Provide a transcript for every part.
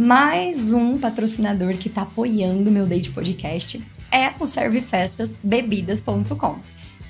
Mais um patrocinador que tá apoiando o meu Date Podcast é o ServeFestasBebidas.com.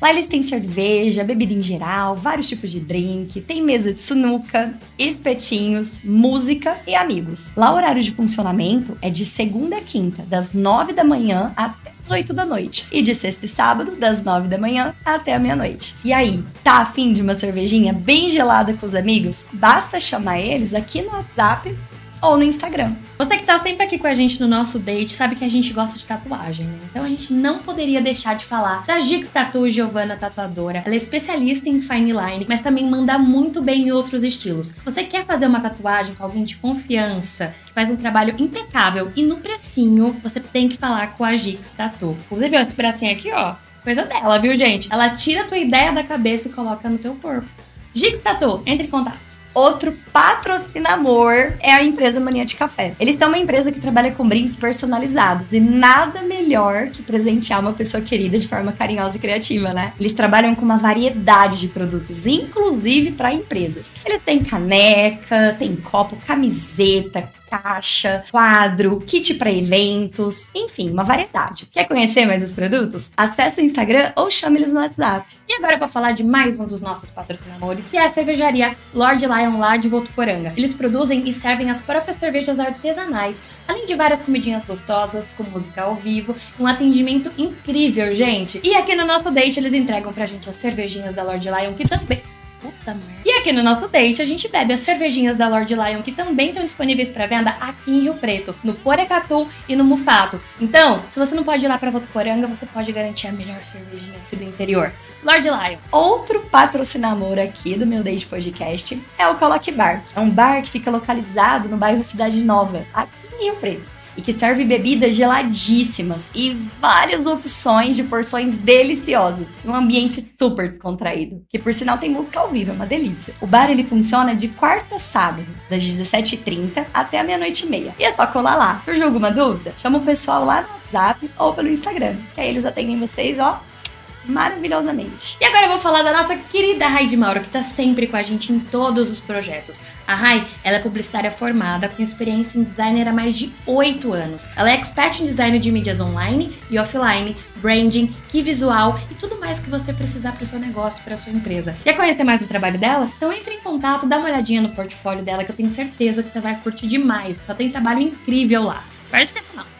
Lá eles têm cerveja, bebida em geral, vários tipos de drink, tem mesa de sunuca, espetinhos, música e amigos. Lá o horário de funcionamento é de segunda a quinta, das nove da manhã até as oito da noite. E de sexta e sábado, das nove da manhã até a meia-noite. E aí, tá afim de uma cervejinha bem gelada com os amigos? Basta chamar eles aqui no WhatsApp ou no Instagram. Você que tá sempre aqui com a gente no nosso date sabe que a gente gosta de tatuagem, né? Então a gente não poderia deixar de falar da Gix Tattoo Giovanna Tatuadora. Ela é especialista em fine line, mas também manda muito bem em outros estilos. Você quer fazer uma tatuagem com alguém de confiança, que faz um trabalho impecável e no precinho, você tem que falar com a Gix Tattoo. Inclusive, esse bracinho aqui, ó, coisa dela, viu, gente? Ela tira a tua ideia da cabeça e coloca no teu corpo. Gix Tattoo, entre em contato. Outro patrocinador é a empresa Mania de Café. Eles têm uma empresa que trabalha com brindes personalizados e nada melhor que presentear uma pessoa querida de forma carinhosa e criativa, né? Eles trabalham com uma variedade de produtos, inclusive para empresas. Eles têm caneca, tem copo, camiseta, caixa, quadro, kit para eventos, enfim, uma variedade. Quer conhecer mais os produtos? Acesse o Instagram ou chame eles no WhatsApp. E agora para falar de mais um dos nossos patrocinadores, que é a cervejaria Lord Lion lá de Votuporanga. Eles produzem e servem as próprias cervejas artesanais, além de várias comidinhas gostosas, com música ao vivo, um atendimento incrível, gente. E aqui no nosso date eles entregam pra gente as cervejinhas da Lord Lion, que também Puta merda. E aqui no nosso date, a gente bebe as cervejinhas da Lord Lion, que também estão disponíveis para venda aqui em Rio Preto, no Porecatu e no Mufato. Então, se você não pode ir lá pra Votuporanga, você pode garantir a melhor cervejinha aqui do interior. Lord Lion. Outro patrocinador aqui do meu Date Podcast é o Coloque Bar. É um bar que fica localizado no bairro Cidade Nova, aqui em Rio Preto e que serve bebidas geladíssimas e várias opções de porções deliciosas. Um ambiente super descontraído, que por sinal tem música ao vivo, é uma delícia. O bar ele funciona de quarta a sábado, das 17h30 até a meia-noite e meia. E é só colar lá. Surgiu alguma dúvida? Chama o pessoal lá no WhatsApp ou pelo Instagram, que aí eles atendem vocês, ó, maravilhosamente. E agora eu vou falar da nossa querida Rai de Mauro, que tá sempre com a gente em todos os projetos. A Rai, ela é publicitária formada, com experiência em designer há mais de 8 anos. Ela é expert em design de mídias online e offline, branding, que visual e tudo mais que você precisar para o seu negócio, para sua empresa. Quer conhecer mais o trabalho dela? Então entre em contato, dá uma olhadinha no portfólio dela, que eu tenho certeza que você vai curtir demais. Só tem trabalho incrível lá. Perde tempo não.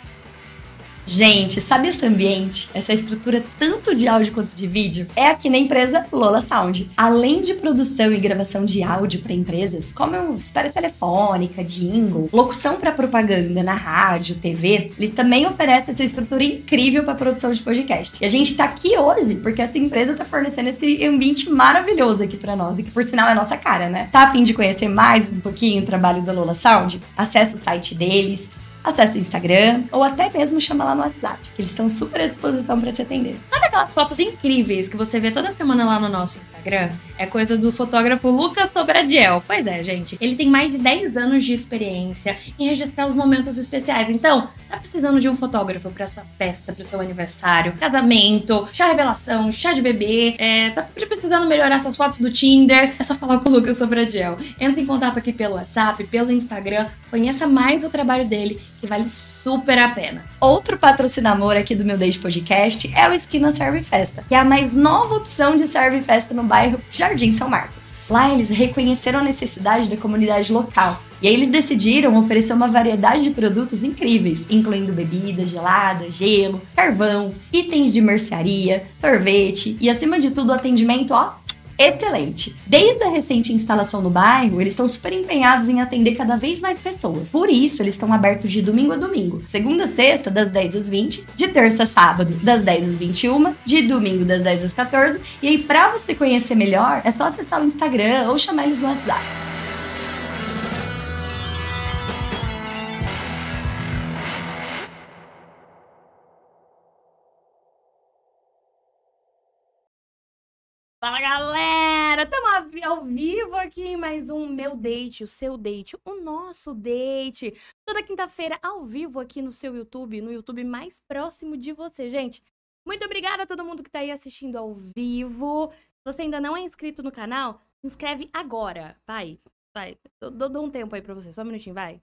Gente, sabe esse ambiente? Essa estrutura tanto de áudio quanto de vídeo? É aqui na empresa Lola Sound. Além de produção e gravação de áudio para empresas, como espera telefônica, jingle, locução para propaganda na rádio, TV, eles também oferecem essa estrutura incrível para produção de podcast. E a gente tá aqui hoje porque essa empresa tá fornecendo esse ambiente maravilhoso aqui para nós e que por sinal é a nossa cara, né? Tá afim de conhecer mais um pouquinho o trabalho da Lola Sound? Acesse o site deles, acesse o Instagram ou até mesmo chama lá no WhatsApp, que eles estão super à disposição para te atender. Sabe aquelas fotos incríveis que você vê toda semana lá no nosso Instagram? É coisa do fotógrafo Lucas Sobradiel. Pois é, gente. Ele tem mais de 10 anos de experiência em registrar os momentos especiais. Então, tá precisando de um fotógrafo para sua festa, para seu aniversário, casamento, chá revelação, chá de bebê, é, tá precisando melhorar suas fotos do Tinder, é só falar com o Lucas Sobradiel. Entra em contato aqui pelo WhatsApp, pelo Instagram, conheça mais o trabalho dele que vale super a pena. Outro patrocinador aqui do meu Date Podcast é o Esquina Serve Festa, que é a mais nova opção de serve festa no bairro Jardim São Marcos. Lá eles reconheceram a necessidade da comunidade local e aí eles decidiram oferecer uma variedade de produtos incríveis, incluindo bebidas geladas, gelo, carvão, itens de mercearia, sorvete e acima de tudo atendimento ó excelente. Desde a recente instalação no bairro, eles estão super empenhados em atender cada vez mais pessoas. Por isso, eles estão abertos de domingo a domingo. Segunda a sexta, das 10 às 20. De terça a sábado, das 10 às 21. De domingo, das 10 às 14. E aí, pra você conhecer melhor, é só acessar o Instagram ou chamar eles no WhatsApp. Fala galera, ao vivo aqui em mais um Meu Date, o seu date, o nosso date. Toda quinta-feira ao vivo aqui no seu YouTube, no YouTube mais próximo de você, gente. Muito obrigada a todo mundo que está aí assistindo ao vivo. Se você ainda não é inscrito no canal, se inscreve agora. Vai, vai. Dou, dou um tempo aí para você, só um minutinho, vai.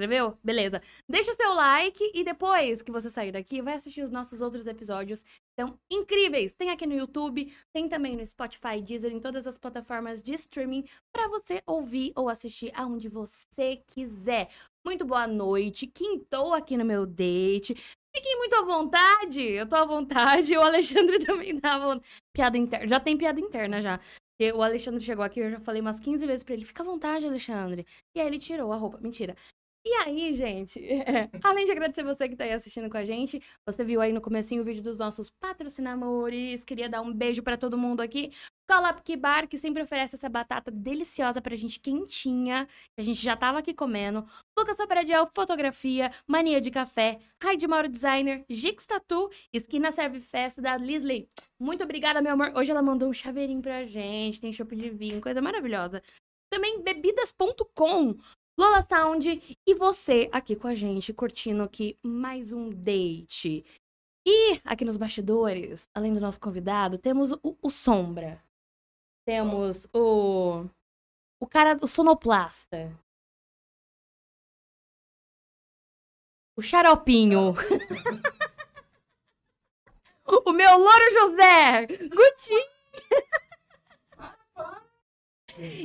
Inscreveu? Beleza. Deixa o seu like e depois que você sair daqui, vai assistir os nossos outros episódios. São incríveis. Tem aqui no YouTube, tem também no Spotify, Deezer, em todas as plataformas de streaming para você ouvir ou assistir aonde você quiser. Muito boa noite. Quintou aqui no meu date. Fiquem muito à vontade. Eu tô à vontade. O Alexandre também tá à vontade. Piada interna. Já tem piada interna já. O Alexandre chegou aqui, eu já falei umas 15 vezes pra ele, fica à vontade, Alexandre. E aí ele tirou a roupa. Mentira. E aí, gente, é, além de agradecer você que tá aí assistindo com a gente, você viu aí no comecinho o vídeo dos nossos patrocinadores, queria dar um beijo para todo mundo aqui. Colapki Bar, que sempre oferece essa batata deliciosa pra gente, quentinha, que a gente já tava aqui comendo. Lucas Sobradiel, Fotografia, Mania de Café, Raid Mauro Designer, Gix Tatu, Esquina Serve Festa da Lisley. Muito obrigada, meu amor. Hoje ela mandou um chaveirinho pra gente, tem chopp de vinho, coisa maravilhosa. Também bebidas.com, Lola Sound e você aqui com a gente, curtindo aqui mais um date. E aqui nos bastidores, além do nosso convidado, temos o, o Sombra. Temos o. O cara, o sonoplasta. O xaropinho. o meu louro José! Guti!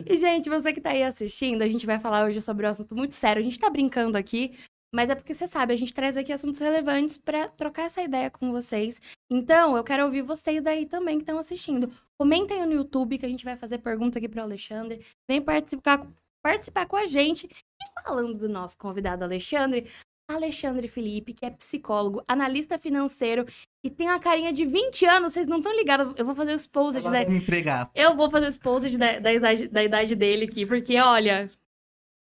E, gente, você que tá aí assistindo, a gente vai falar hoje sobre um assunto muito sério. A gente tá brincando aqui, mas é porque você sabe, a gente traz aqui assuntos relevantes para trocar essa ideia com vocês. Então, eu quero ouvir vocês daí também que estão assistindo. Comentem no YouTube que a gente vai fazer pergunta aqui pro Alexandre. Vem participar, participar com a gente. E falando do nosso convidado Alexandre, Alexandre Felipe, que é psicólogo, analista financeiro e tem uma carinha de 20 anos, vocês não estão ligados. Eu vou fazer os posts da. me empregar. Eu vou fazer os posts da, da, idade, da idade dele aqui, porque olha.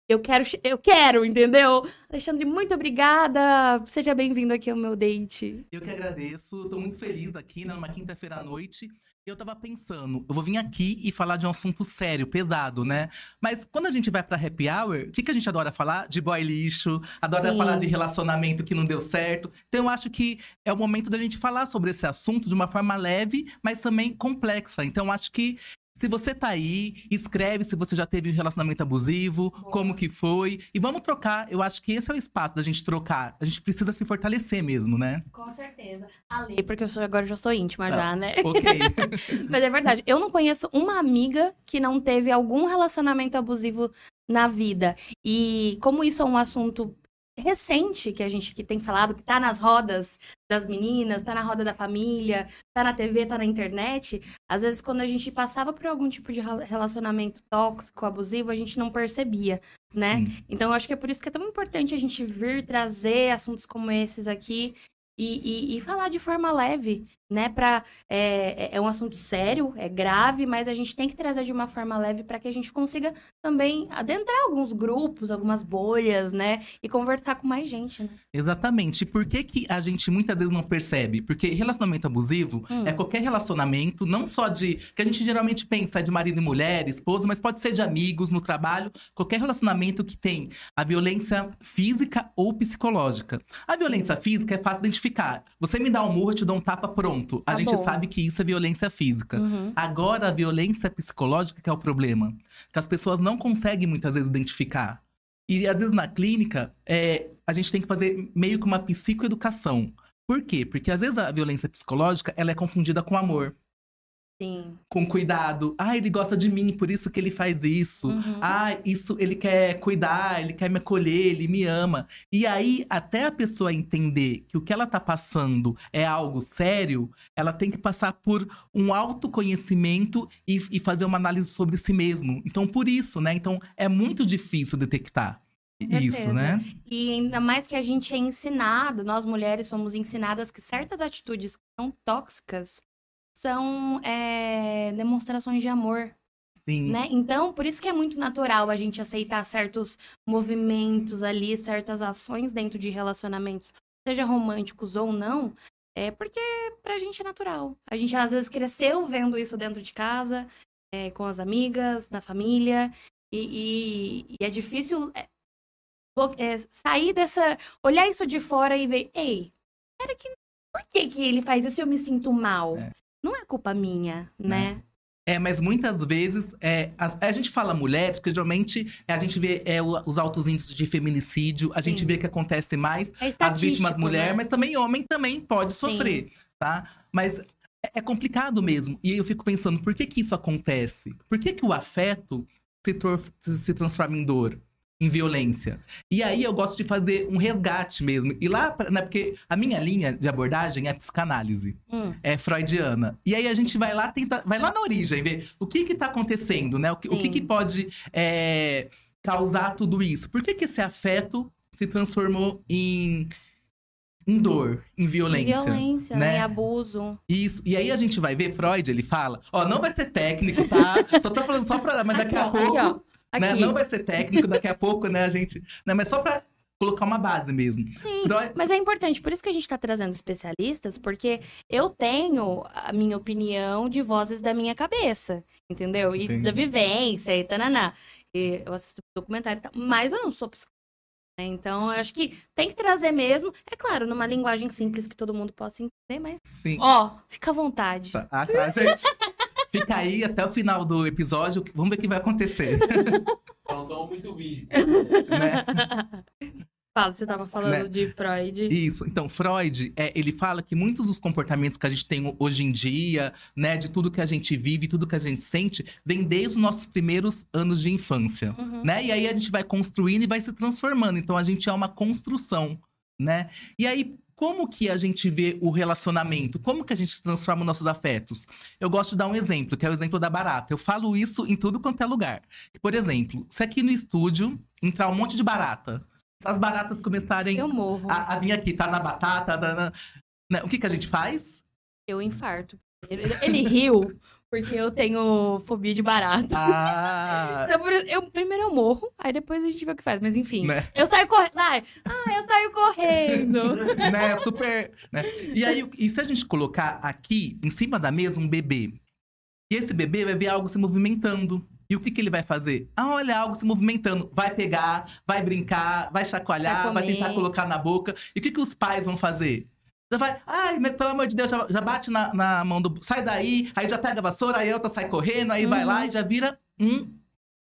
Eu quero, eu quero, entendeu? Alexandre, muito obrigada. Seja bem-vindo aqui ao meu date. Eu que agradeço. Tô muito feliz aqui, né, numa quinta-feira à noite. Eu tava pensando, eu vou vir aqui e falar de um assunto sério, pesado, né? Mas quando a gente vai pra happy hour, o que, que a gente adora falar? De boy lixo, adora Sim. falar de relacionamento que não deu certo. Então eu acho que é o momento da gente falar sobre esse assunto de uma forma leve, mas também complexa. Então eu acho que se você tá aí, escreve se você já teve um relacionamento abusivo, como que foi. E vamos trocar. Eu acho que esse é o espaço da gente trocar. A gente precisa se fortalecer mesmo, né? Com certeza. Ale, porque eu sou, agora eu já sou íntima Ah. já, né? Ok. Mas é verdade. Eu não conheço uma amiga que não teve algum relacionamento abusivo na vida. E como isso é um assunto recente que a gente que tem falado, que tá nas rodas das meninas, tá na roda da família, tá na TV, tá na internet, às vezes quando a gente passava por algum tipo de rela- relacionamento tóxico, abusivo, a gente não percebia, né? Sim. Então eu acho que é por isso que é tão importante a gente vir trazer assuntos como esses aqui e, e- e falar de forma leve, né? Pra, é, é- é um assunto sério, é grave, mas a gente tem que trazer de uma forma leve para que a gente consiga também adentrar alguns grupos, algumas bolhas, né? E conversar com mais gente, né? Exatamente. E por que, que a gente muitas vezes não percebe? Porque relacionamento abusivo Hum. é qualquer relacionamento, não só de. que a gente geralmente pensa é de marido e mulher, esposo, mas pode ser de amigos, no trabalho. Qualquer relacionamento que tem a violência física ou psicológica. A violência física é fácil identificar. Você me dá um murro, eu te dou um tapa, pronto. A Tá gente bom. sabe que isso é violência física. Uhum. Agora, a violência psicológica que é o problema. Que as pessoas não conseguem muitas vezes identificar. E às vezes na clínica, é, a gente tem que fazer meio que uma psicoeducação. Por quê? Porque às vezes a violência psicológica ela é confundida com amor, Sim. com cuidado. Ah, ele gosta de mim, por isso que ele faz isso. Uhum. Ah, isso ele quer cuidar, ele quer me acolher, ele me ama. E aí, até a pessoa entender que o que ela tá passando é algo sério, ela tem que passar por um autoconhecimento e, e fazer uma análise sobre si mesmo. Então, por isso, né? Então, é muito difícil detectar isso, né? E ainda mais que a gente é ensinado, nós mulheres somos ensinadas que certas atitudes que são tóxicas são é, demonstrações de amor, Sim. né? Então, por isso que é muito natural a gente aceitar certos movimentos ali, certas ações dentro de relacionamentos, seja românticos ou não, é porque pra gente é natural. A gente às vezes cresceu vendo isso dentro de casa, é, com as amigas, na família, e, e- e é difícil é, é, sair dessa. olhar isso de fora e ver, ei, era que. Por que, que ele faz isso e eu me sinto mal? É. Não é culpa minha, né? É, mas muitas vezes é, a, a gente fala mulheres, porque geralmente a gente vê é, os altos índices de feminicídio, a gente Sim. vê que acontece mais É as vítimas estatístico, mulher, né? mas também homem também pode sofrer, tá? Mas é, é complicado mesmo. E eu fico pensando, por que que isso acontece? Por que que o afeto se- se transforma em dor? Em violência. E aí eu gosto de fazer um resgate mesmo. E lá, né, porque a minha linha de abordagem é psicanálise Hum, é freudiana. E aí a gente vai lá tentar, vai lá na origem, ver o que que tá acontecendo, né? O que, o que, que pode é, causar tudo isso? Por que que esse afeto se transformou em, em dor, em violência? Violência, né? né? E abuso. Isso. E aí a gente vai ver Freud, ele fala, ó, não vai ser técnico, tá? só tô falando só pra, mas daqui a Aqui, pouco, aqui. Né? Não vai ser técnico, daqui a pouco, né, a gente, né, mas só pra colocar uma base mesmo. Sim, Freud- mas é importante, por isso que a gente tá trazendo especialistas, porque eu tenho a minha opinião de vozes da minha cabeça, entendeu? E Entendi. da vivência e tananá. E eu assisto documentário e tal, mas eu não sou psicóloga. né? Então, eu acho que tem que trazer mesmo, é claro, numa linguagem simples que todo mundo possa entender, mas, Sim. ó, fica à vontade. Tá, Ah, tá, gente. Fica aí até o final do episódio, vamos ver o que vai acontecer, Faltou muito vídeo. né? Fala, você tava falando Né? de Freud. Isso. Então, Freud, é, ele fala que muitos dos comportamentos que a gente tem hoje em dia, né, de tudo que a gente vive, tudo que a gente sente, vem desde os nossos primeiros anos de infância, Uhum. né? E aí a gente vai construindo e vai se transformando. Então, a gente é uma construção, né? E aí, como que a gente vê o relacionamento? Como que a gente transforma os nossos afetos? Eu gosto de dar um exemplo, que é o exemplo da barata. Eu falo isso em tudo quanto é lugar. Por exemplo, se aqui no estúdio entrar um monte de barata, se as baratas começarem Eu morro, a, a minha aqui tá na batata, tá na- né, O que que a gente faz? eu infarto. Ele, ele riu porque eu tenho fobia de barata. Ah, Então, eu, primeiro eu morro, aí depois a gente vê o que faz. Mas enfim, né, eu saio correndo. Ah, eu saio correndo. né, super, né? E aí, e se a gente colocar aqui, em cima da mesa, um bebê? E esse bebê vai ver algo se movimentando. E o que, que ele vai fazer? Ah, olha, algo se movimentando. Vai pegar, vai brincar, vai chacoalhar, Vai vai, tentar colocar na boca. E o que, que os pais vão fazer? Já vai, ai, pelo amor de Deus, já, já bate na, na mão do. Sai daí, aí já pega a vassoura, aí a outra sai correndo, aí vai Uhum. lá e já vira um,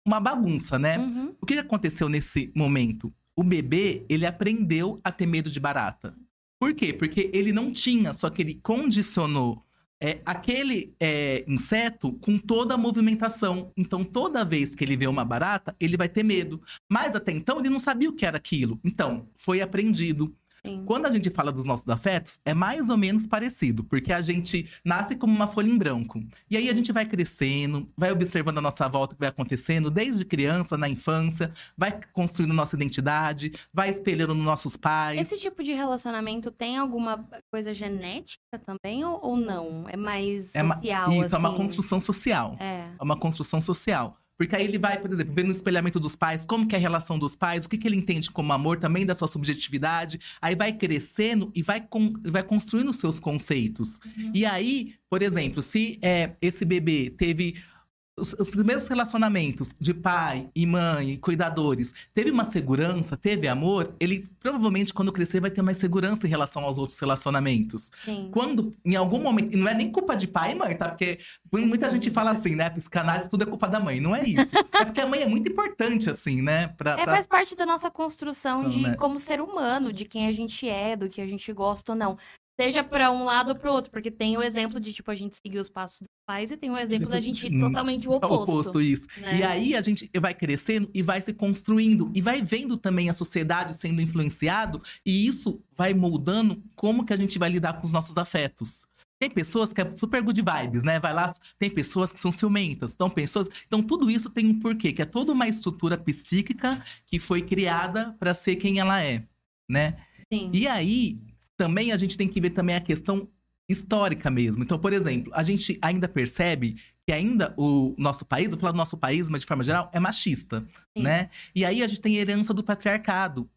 uma bagunça, né? Uhum. O que que aconteceu nesse momento? O bebê, ele aprendeu a ter medo de barata. Por quê? Porque ele não tinha, só que ele condicionou é, aquele é, inseto com toda a movimentação. Então, toda vez que ele vê uma barata, ele vai ter medo. Mas até então, ele não sabia o que era aquilo. Então, foi aprendido. Sim. Quando a gente fala dos nossos afetos, é mais ou menos parecido, porque a gente nasce como uma folha em branco. E aí a gente vai crescendo, vai observando a nossa volta, o que vai acontecendo desde criança, na infância, vai construindo nossa identidade, vai espelhando nos nossos pais. Esse tipo de relacionamento tem alguma coisa genética também ou, ou não? É mais É uma- social, Isso, assim? é uma construção social. É. É uma construção social. Porque aí ele vai, por exemplo, ver no espelhamento dos pais, como que é a relação dos pais, o que, que ele entende como amor, também da sua subjetividade. Aí vai crescendo e vai, con- vai construindo os seus conceitos. E aí, por exemplo, se é, esse bebê teve os, os primeiros relacionamentos de pai e mãe, cuidadores, teve uma segurança, teve amor, ele provavelmente, quando crescer, vai ter mais segurança em relação aos outros relacionamentos. Sim. Quando, em algum momento, e não é nem culpa de pai e mãe, tá? Porque muita gente fala assim, né? Psicanálise, tudo é culpa da mãe. Não é isso. é porque a mãe é muito importante, assim, né? Pra, É, pra- faz parte da nossa construção São, de né? como ser humano, de quem a gente é, do que a gente gosta ou não. Seja pra um lado ou pro outro, porque tem o exemplo de, tipo, a gente seguir os passos dos pais e tem o exemplo da gente ir totalmente o É o oposto. oposto, isso. né? E aí a gente vai crescendo e vai se construindo e vai vendo também a sociedade sendo influenciado e isso vai moldando como que a gente vai lidar com os nossos afetos. Tem pessoas que é super good vibes, né? Vai lá, tem pessoas que são ciumentas, então pessoas, então tudo isso tem um porquê, que é toda uma estrutura psíquica que foi criada para ser quem ela é, né? Sim. E aí, também a gente tem que ver também a questão histórica mesmo. Então, por exemplo, a gente ainda percebe que ainda o nosso país, vou falar do nosso país, mas de forma geral, é machista, Sim. né? E aí a gente tem a herança do patriarcado,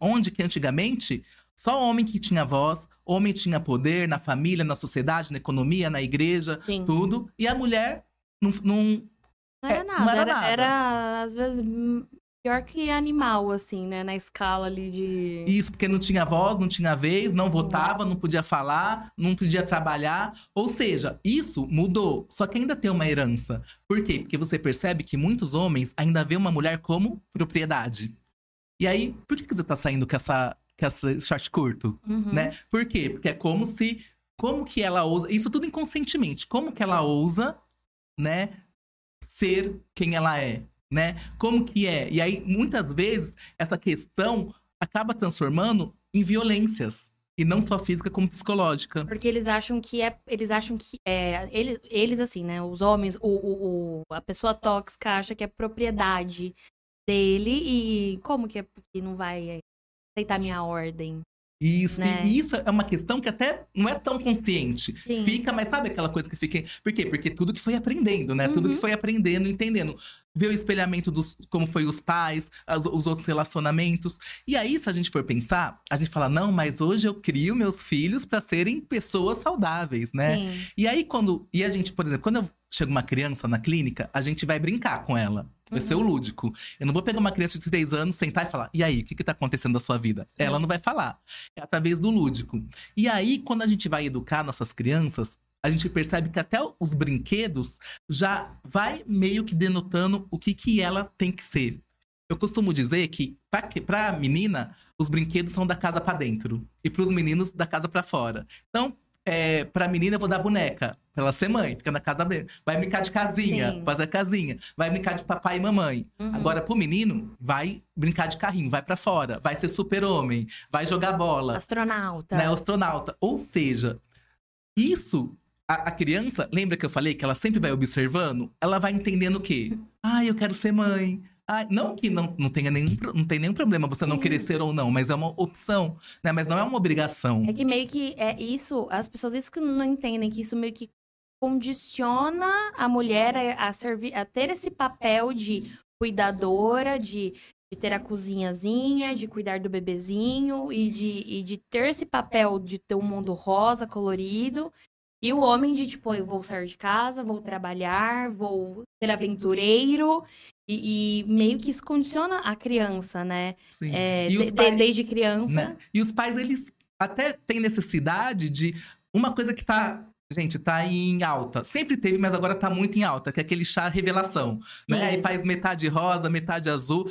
onde que antigamente só homem que tinha voz, homem tinha poder na família, na sociedade, na economia, na igreja, Sim. tudo, e a mulher não, não Não era É, nada. não era era, nada. era, às vezes, pior que animal, assim, né? Na escala ali de. Isso, porque não tinha voz, não tinha vez, não votava, não podia falar, não podia trabalhar. Ou seja, isso mudou. Só que ainda tem uma herança. Por quê? Porque você percebe que muitos homens ainda vê uma mulher como propriedade. E aí, por que, que você tá saindo com essa, com esse short curto? Uhum. Né? Por quê? Porque é como se. Como que ela ousa. Isso tudo inconscientemente. Como que ela ousa, né? Ser quem ela é. Né? Como que é? E aí, muitas vezes, essa questão acaba transformando em violências. E não só física, como psicológica. Porque eles acham que é. Eles acham que é. Eles, eles assim, né? Os homens, o, o, o- a pessoa tóxica acha que é propriedade dele e como que, é, que não vai aceitar minha ordem? Isso, Né? e isso é uma questão que até não é tão consciente. Sim. Fica, mas sabe aquela coisa que fica. Por quê? Porque tudo que foi aprendendo, né? Tudo Uhum. que foi aprendendo, entendendo. Ver o espelhamento dos como foi os pais, as- os outros relacionamentos. E aí, se a gente for pensar, a gente fala, não, mas hoje eu crio meus filhos para serem pessoas saudáveis, né? Sim. E aí, quando. E a gente, por exemplo, quando eu chego uma criança na clínica, a gente vai brincar com ela. Vai ser o Uhum. lúdico. Eu não vou pegar uma criança de três anos, sentar e falar: e aí, o que, que tá acontecendo na sua vida? Ela não vai falar. É através do lúdico. E aí, quando a gente vai educar nossas crianças, a gente percebe que até os brinquedos já vai meio que denotando o que, que ela tem que ser. Eu costumo dizer que, que- pra menina, os brinquedos são da casa pra dentro. E pros meninos, da casa pra fora. Então, é, pra menina, eu vou dar boneca. Pra ela ser mãe, fica na casa dele. Vai brincar de casinha, Sim. fazer casinha. Vai brincar de papai e mamãe. Uhum. Agora, pro menino, vai brincar de carrinho, vai pra fora. Vai ser super-homem, vai jogar bola, Astronauta. né? Astronauta. Ou seja, isso, a, a criança, lembra que eu falei que ela sempre vai observando? Ela vai entendendo o quê? Ah, eu quero ser mãe. Ah, não que não, não tenha nenhum, não tem nenhum problema você não querer ser ou não, mas é uma opção, né? Mas não é uma obrigação. É que meio que é isso, as pessoas isso que não entendem, que isso meio que condiciona a mulher a, a servir, a ter esse papel de cuidadora, de, de ter a cozinhazinha, de cuidar do bebezinho e de, e de ter esse papel de ter um mundo rosa, colorido. E o homem de, tipo, eu vou sair de casa, vou trabalhar, vou ser aventureiro. E, e meio que isso condiciona a criança, né? Sim. É, E de- pais- desde criança. né? E os pais, eles até têm necessidade de uma coisa que tá. Gente, tá em alta. Sempre teve, mas agora tá muito em alta, que é aquele chá revelação. Né? Aí faz metade rosa, metade azul.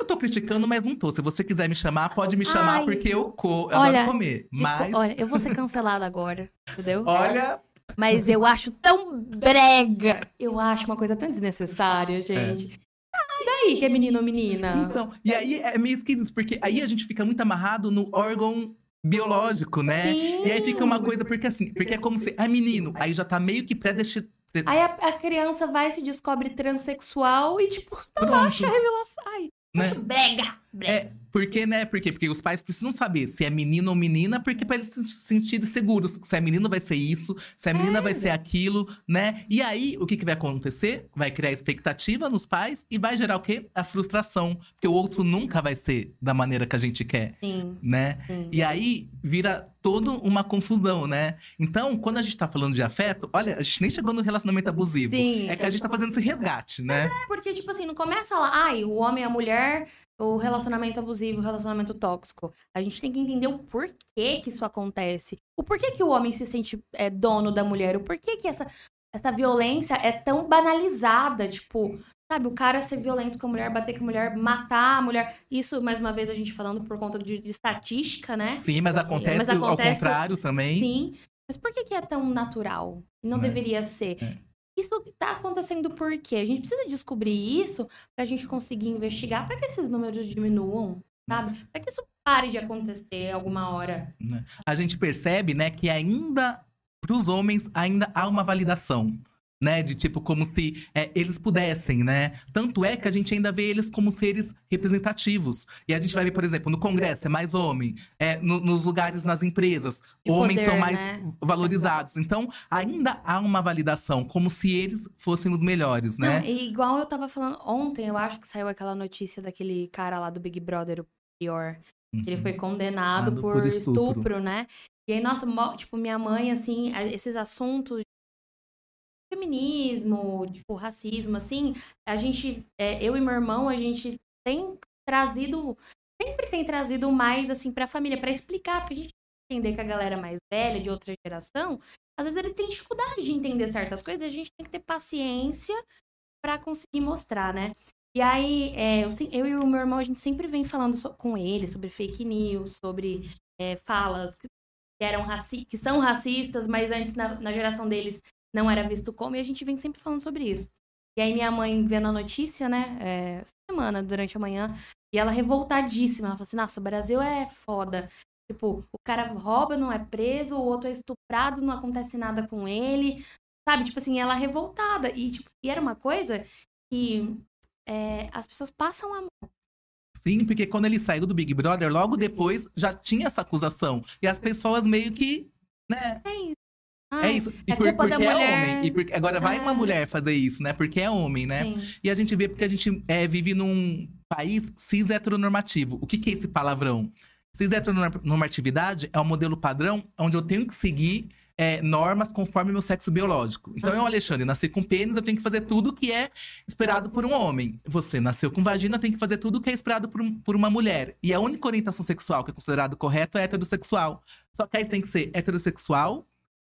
Eu tô criticando, mas não tô. Se você quiser me chamar, pode me chamar, Ai. porque eu, co eu Olha, adoro comer. Mas, Olha, eu vou ser cancelada agora, entendeu? olha, Mas eu acho tão brega. Eu acho uma coisa tão desnecessária, gente. Ah, e daí que é menino ou menina? Então, e aí é meio esquisito, porque aí a gente fica muito amarrado no órgão biológico, né? Sim. E aí fica uma coisa, porque assim, porque é como se é menino, aí já tá meio que pré-destinado. Aí a, a criança vai se descobre transexual e, tipo, tá lá, acha a revelação. Ai, Né? brega. brega. É, porque, né? Porque, porque os pais precisam saber se é menino ou menina, porque pra eles se sentirem seguros. Se é menino, vai ser isso, se é menina, vai ser aquilo, né? E aí, o que, que vai acontecer? Vai criar expectativa nos pais e vai gerar o quê? A frustração. Porque o outro nunca vai ser da maneira que a gente quer, Sim, né? sim. E aí vira toda uma confusão, né? Então, quando a gente tá falando de afeto, olha, a gente nem chegou no relacionamento abusivo. Sim. É que a gente tá fazendo esse resgate, né? É porque, tipo assim, não começa lá, ai, o homem e a mulher, o relacionamento abusivo, o relacionamento tóxico. A gente tem que entender o porquê que isso acontece. O porquê que o homem se sente é, dono da mulher. O porquê que essa, essa violência é tão banalizada. Tipo, sabe, o cara ser violento com a mulher, bater com a mulher, matar a mulher. Isso, mais uma vez, a gente falando por conta de, de estatística, né? Sim, mas acontece, Mas acontece- ao contrário também. Sim. Mas por que, que é tão natural? E não Né? deveria ser? É. Isso tá acontecendo por quê? A gente precisa descobrir isso pra gente conseguir investigar pra que esses números diminuam, sabe? Pra que isso pare de acontecer alguma hora. né? A gente percebe, né, que ainda para os homens ainda há uma validação, né, de tipo como se é, eles pudessem, né? Tanto é que a gente ainda vê eles como seres representativos. E a gente vai ver, por exemplo, no Congresso é mais homem, é, no- nos lugares nas empresas, De homens poder, são mais né? valorizados. Então, ainda há uma validação, como se eles fossem os melhores, né? Não, e igual eu tava falando ontem, eu acho que saiu aquela notícia daquele cara lá do Big Brother, o pior. Ele Uhum. foi condenado Ah, por, por estupro. estupro. né? E aí, nossa, tipo, minha mãe, assim, a- esses assuntos feminismo, tipo, racismo, assim, a gente, é, eu e meu irmão, a gente tem trazido, sempre tem trazido mais, assim, pra família, pra explicar, porque a gente entender que a galera mais velha, de outra geração, às vezes eles têm dificuldade de entender certas coisas a gente tem que ter paciência pra conseguir mostrar, né? E aí, é, eu, eu e o meu irmão, a gente sempre vem falando so- com ele sobre fake news, sobre é, falas que eram raci que são racistas, mas antes na, na geração deles não era visto como, e a gente vem sempre falando sobre isso. E aí minha mãe vendo a notícia, né, é, semana, durante a manhã, e ela revoltadíssima, ela falou assim, nossa, o Brasil é foda. Tipo, o cara rouba, não é preso, o outro é estuprado, não acontece nada com ele. Sabe, tipo assim, ela revoltada. E, tipo, e era uma coisa que é, as pessoas passam a mão. Sim, porque quando ele saiu do Big Brother, logo depois já tinha essa acusação. E as pessoas meio que, né? É É Ai, isso. E é por- porque é homem. E porque, agora vai uma É. mulher fazer isso, né? Porque é homem, né? sim. E a gente vê porque a gente é, vive num país cis heteronormativo. O que, que é esse palavrão? Cis heteronormatividade é um modelo padrão onde eu tenho que seguir é, normas conforme meu sexo biológico. Então, eu, Alexandre, nasci com pênis, eu tenho que fazer tudo que é esperado por um homem. Você nasceu com vagina, tem que fazer tudo que é esperado por, um- por uma mulher. E a única orientação sexual que é considerado correto é heterossexual. Só que aí tem que ser heterossexual,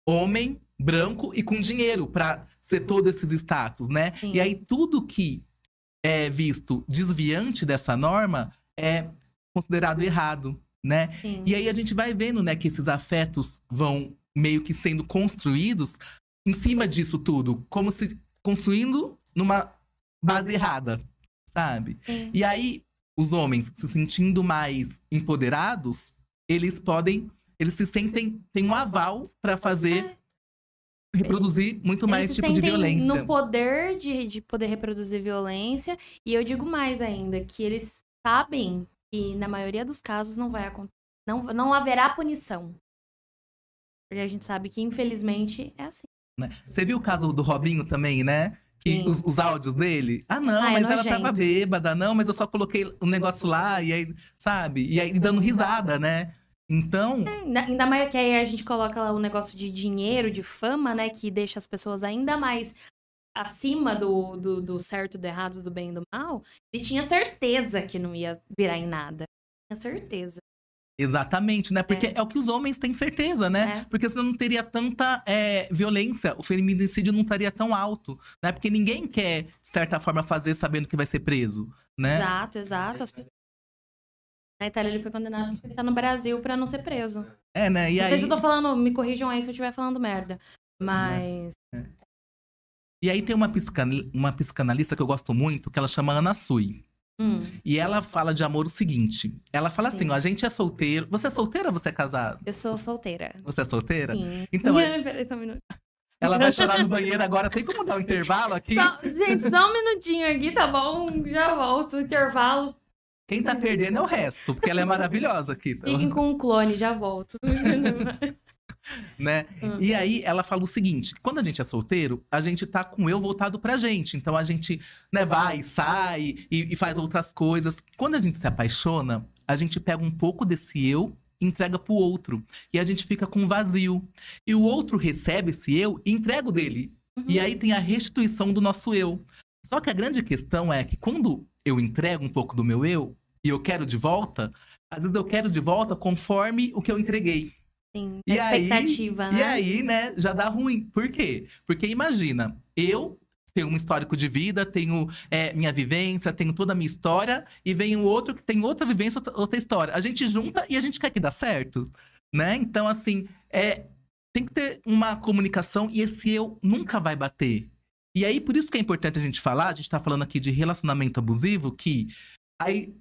homem, branco e com dinheiro pra ser todos esses status, né? Sim. E aí tudo que é visto desviante dessa norma é considerado errado, né? sim. E aí a gente vai vendo, né, que esses afetos vão meio que sendo construídos em cima disso tudo, como se construindo numa base errada, sabe? sim. E aí os homens se sentindo mais empoderados, eles podem, eles se sentem têm um aval pra fazer reproduzir muito mais Eles tipo de violência. no poder de, de poder reproduzir violência. E eu digo mais ainda, que eles sabem que na maioria dos casos não vai acontecer. Não, não haverá punição. Porque a gente sabe que, infelizmente, é assim. né? Você viu o caso do Robinho também, né? Que os, os áudios dele. Ah, não, Ah, é mas ela nojento. tava bêbada, não, mas eu só coloquei um negócio lá, e aí, sabe? E aí dando risada, né? Então, Ainda, ainda mais que aí a gente coloca lá o negócio de dinheiro, de fama, né? Que deixa as pessoas ainda mais acima do, do, do certo, do errado, do bem e do mal. Ele tinha certeza que não ia virar em nada. Tinha certeza. exatamente, né? Porque é, o que os homens têm certeza, né? É. Porque senão não teria tanta é, violência, o feminicídio não estaria tão alto, né? Porque ninguém quer, de certa forma, fazer sabendo que vai ser preso, né? Exato, exato. As Na Itália ele foi condenado porque ele tá no Brasil pra não ser preso. É, né? E não aí, sei se eu tô falando, me corrijam aí se eu estiver falando merda. Mas. e aí tem uma, psican- uma psicanalista que eu gosto muito, que ela chama Ana Sui. Hum, E ela fala de amor o seguinte: ela fala assim, Sim. ó, a gente é solteiro. Você é solteira ou você é casado? eu sou solteira. Você é solteira? Sim. Então, é- Peraí, só um minuto. ela vai chorar no banheiro agora. Tem como dar um intervalo aqui? Só- gente, só um minutinho aqui, tá bom? Já volto. Intervalo. Quem tá perdendo é o resto, porque ela é maravilhosa aqui. Fiquem com o clone, já volto. né? Hum. E aí ela fala o seguinte: quando a gente é solteiro, a gente tá com o eu voltado pra gente. Então a gente né, vai, sai e, e faz outras coisas. Quando a gente se apaixona, a gente pega um pouco desse eu e entrega pro outro. E a gente fica com um vazio. E o outro recebe esse eu e entrega o dele. Uhum. E aí tem a restituição do nosso eu. Só que a grande questão é que quando eu entrego um pouco do meu eu e eu quero de volta, às vezes eu quero de volta conforme o que eu entreguei. Sim, E a aí- expectativa, né? E aí, né, já dá ruim. Por quê? Porque imagina, eu tenho um histórico de vida, tenho é, minha vivência, tenho toda a minha história, e vem o outro que tem outra vivência, outra, outra história. A gente junta e a gente quer que dá certo, né? Então, assim, é, tem que ter uma comunicação e esse eu nunca vai bater. E aí, por isso que é importante a gente falar, a gente tá falando aqui de relacionamento abusivo, que aí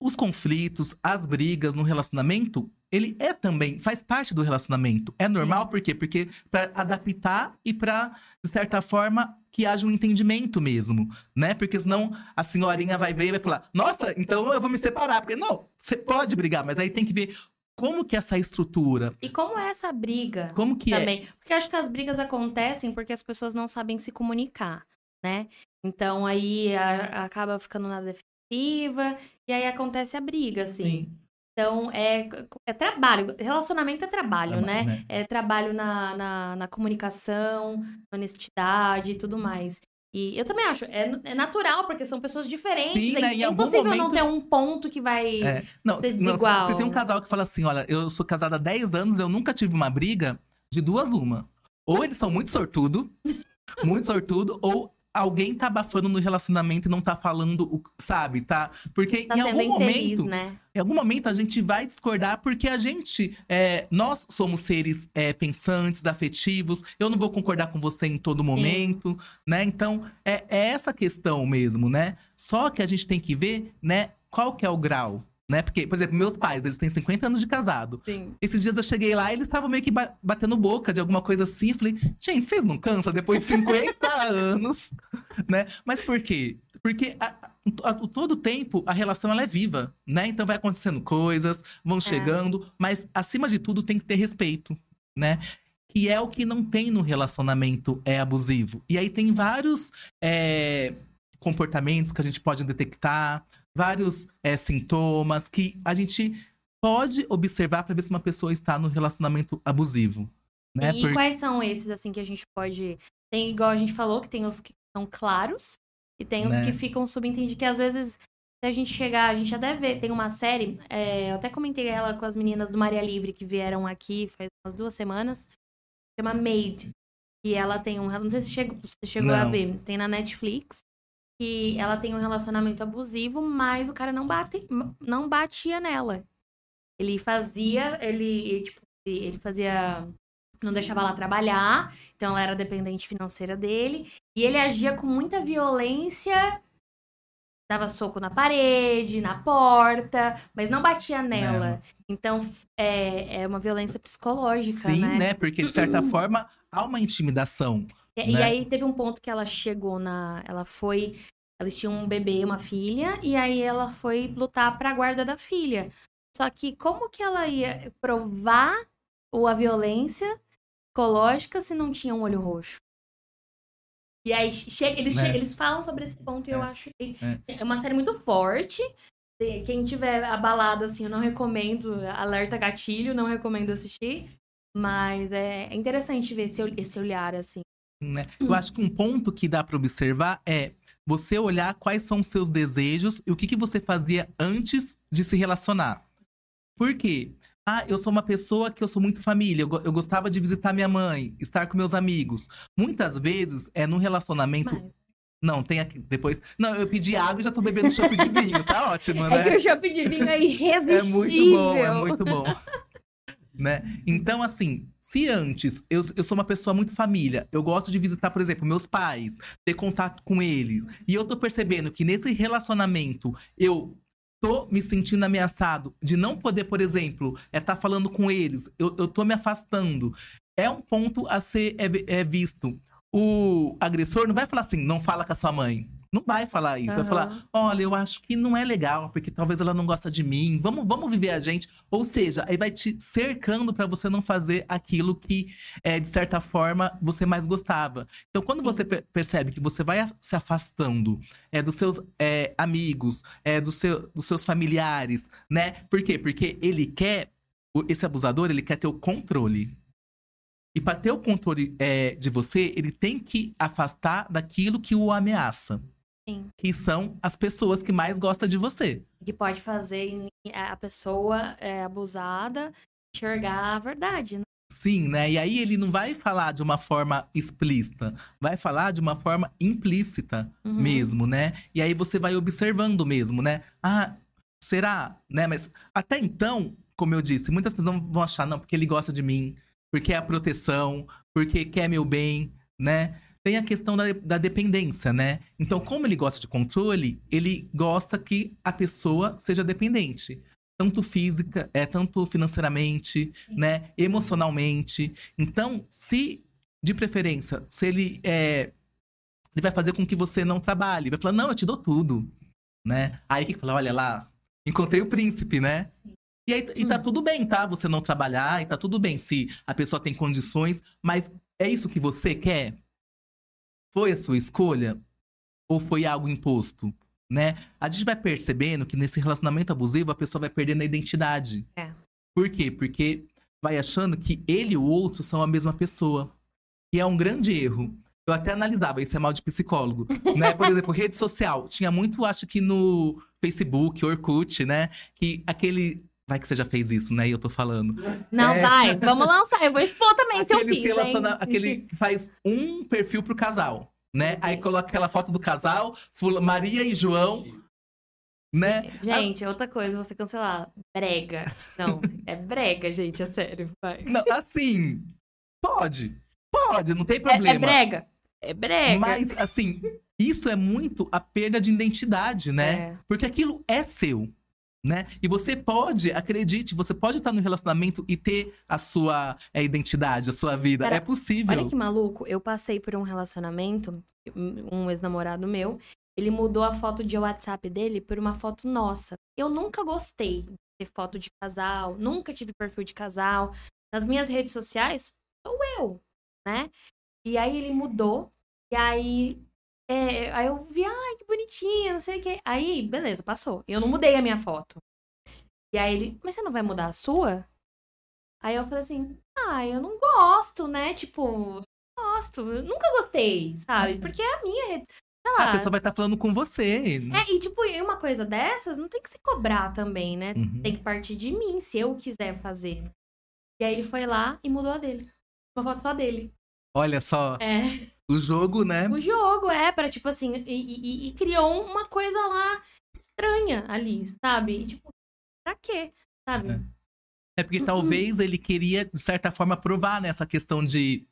os conflitos, as brigas no relacionamento, ele é também, faz parte do relacionamento. É normal, por quê? Porque para adaptar e para de certa forma, que haja um entendimento mesmo, né? Porque senão a senhorinha vai ver e vai falar: "Nossa, então eu vou me separar". Porque não, você pode brigar, mas aí tem que ver como que é essa estrutura, E como é essa briga? como que é. também. Porque eu acho que as brigas acontecem porque as pessoas não sabem se comunicar, né? Então aí a- acaba ficando na defensiva e aí acontece a briga, assim. Sim. Então é, é trabalho. Relacionamento é trabalho, Traba- né? né? É trabalho na, na, na comunicação, honestidade e tudo mais. E eu também acho, é, é natural, porque são pessoas diferentes. Sim, é, né, é impossível não momento- ter um ponto que vai. É. Não, ser não, desigual. você tem um casal que fala assim: olha, eu sou casada há 10 anos, eu nunca tive uma briga de duas uma. Ou eles são muito sortudo, muito sortudo, ou alguém tá abafando no relacionamento e não tá falando, sabe? Tá? Porque Tá em algum infeliz, momento. né? Em algum momento a gente vai discordar porque a gente, é, nós somos seres é, pensantes, afetivos. Eu não vou concordar com você em todo momento, né? Então é, é essa questão mesmo, né? Só que a gente tem que ver, né? Qual que é o grau, né? Porque, por exemplo, meus pais, eles têm 50 anos de casado. Sim. Esses dias eu cheguei lá e eles estavam meio que ba- batendo boca de alguma coisa assim. Eu falei, gente, vocês não cansam depois de 50 anos, né? Mas por quê? Porque a, a- a- todo tempo a relação ela é viva, né? Então vai acontecendo coisas, vão chegando, mas acima de tudo tem que ter respeito, né? Que é o que não tem no relacionamento é abusivo. E aí tem vários é, comportamentos que a gente pode detectar, vários é, sintomas que a gente pode observar para ver se uma pessoa está no relacionamento abusivo. Né? E Por- quais são esses, assim, que a gente pode. Tem, igual a gente falou, que tem os que são claros e tem os Né. que ficam subentendidos, que às vezes. Se a gente chegar, a gente até vê, tem uma série, é, eu até comentei ela com as meninas do Maria Livre que vieram aqui faz umas duas semanas, chama Maid. E ela tem um. Não sei se chegou, se chegou a ver, tem na Netflix. Que ela tem um relacionamento abusivo, mas o cara não, bate, não batia nela. Ele fazia, ele, tipo, ele fazia. Não deixava ela trabalhar, então ela era dependente financeira dele. E ele agia com muita violência, dava soco na parede, na porta, mas não batia nela. Então é, é uma violência psicológica, Sim, né? né? Porque de certa forma há uma intimidação. E, e né? aí teve um ponto que ela chegou na. Ela foi. Eles tinham um bebê, uma filha, e aí ela foi lutar pra guarda da filha. Só que como que ela ia provar o, a violência psicológica se não tinha um olho roxo? E aí eles, che- É. eles falam sobre esse ponto e eu É. acho que É. é uma série muito forte. Quem tiver abalado, assim, eu não recomendo. Alerta gatilho, não recomendo assistir. Mas é interessante ver esse, esse olhar, assim. Né? Eu acho que um ponto que dá para observar é você olhar quais são os seus desejos e o que, que você fazia antes de se relacionar. Por quê? Ah, eu sou uma pessoa que eu sou muito família, eu, go- eu gostava de visitar minha mãe, estar com meus amigos. Muitas vezes é num relacionamento. Mas... Não, tem aqui depois. Não, eu pedi água e já tô bebendo chopp de vinho, tá ótimo, né? É que o chopp de vinho é É irresistível. muito bom, é muito bom. né? Então, assim, se antes eu, eu sou uma pessoa muito família, eu gosto de visitar, por exemplo, meus pais, ter contato com eles, e eu tô percebendo que nesse relacionamento eu tô me sentindo ameaçado de não poder, por exemplo, é estar falando com eles, eu, eu tô me afastando. É um ponto a ser é, é visto. O agressor não vai falar assim, não fala com a sua mãe. Não vai falar isso. Vai falar, olha, eu acho que não é legal, porque talvez ela não gosta de mim. Vamos, vamos viver a gente. Ou seja, aí vai te cercando pra você não fazer aquilo que, é, de certa forma, você mais gostava. Então, quando Sim. você per- percebe que você vai se afastando é, dos seus é, amigos, é, do seu, dos seus familiares, né? Por quê? Porque ele quer, esse abusador, ele quer ter o controle. E para ter o controle é, de você, ele tem que afastar daquilo que o ameaça. Sim. Que são as pessoas que mais gostam de você. Que pode fazer a pessoa é, abusada enxergar a verdade, né? Sim, né? E aí ele não vai falar de uma forma explícita, vai falar de uma forma implícita Uhum. mesmo, né? E aí você vai observando mesmo, né? Ah, será? Né? Mas até então, como eu disse, muitas pessoas vão achar, não, porque ele gosta de mim, porque é a proteção, porque quer meu bem, né? Tem a questão da, da dependência, né? Então, como ele gosta de controle, ele gosta que a pessoa seja dependente. Tanto física, é, tanto financeiramente, né? Emocionalmente. Então, se, de preferência, se ele é, ele vai fazer com que você não trabalhe. Vai falar, não, eu te dou tudo, né? Aí que fala, olha lá, encontrei o príncipe, né? E, aí, e tá tudo bem, tá? Você não trabalhar, e tá tudo bem se a pessoa tem condições, mas é isso que você quer? Foi a sua escolha? Ou foi algo imposto? Né? A gente vai percebendo que nesse relacionamento abusivo a pessoa vai perdendo a identidade. É. Por quê? Porque vai achando que ele e o outro são a mesma pessoa. E é um grande erro. Eu até analisava, isso é mal de psicólogo, né? Por exemplo, rede social. Tinha muito, acho que no Facebook, Orkut, né? Que aquele... Vai que você já fez isso, né? E eu tô falando. Não, É. vai. Vamos lançar. Eu vou expor também se eu fiz, hein? relaciona- Aquele que faz um perfil pro casal, né? Aí coloca aquela foto do casal, fula- Maria e João, né? Gente, outra coisa, você cancelar. Brega. Não, é brega, gente, é sério. Vai. Não, assim, pode. Pode, não tem É, problema. é brega. É brega. Mas, assim, isso é muito a perda de identidade, né? É. Porque aquilo é seu, né? E você pode, acredite, você pode estar no relacionamento e ter a sua é, identidade, a sua vida. É possível. Olha que maluco, eu passei por um relacionamento, um ex-namorado meu, ele mudou a foto de WhatsApp dele por uma foto nossa. Eu nunca gostei de ter foto de casal, nunca tive perfil de casal. Nas minhas redes sociais, sou eu, né? E aí ele mudou, e aí, é, aí eu vi, ai, que bonitinha, não sei o quê. Aí, beleza, passou. Eu não mudei a minha foto. E aí ele, mas você não vai mudar a sua? Aí eu falei assim, ah, eu não gosto, né? Tipo, gosto, eu nunca gostei, sabe? Porque é a minha rede. Sei lá. A pessoa vai estar falando com você. né? É, e tipo, uma coisa dessas não tem que se cobrar também, né? Uhum. Tem que partir de mim, se eu quiser fazer. E aí ele foi lá e mudou a dele. Uma foto só dele. Olha só, É. o jogo, né? O jogo é pra, tipo assim, e, e- e criou uma coisa lá estranha ali, sabe? E, tipo, pra quê? Sabe? É. É porque talvez ele queria, de certa forma, provar nessa questão de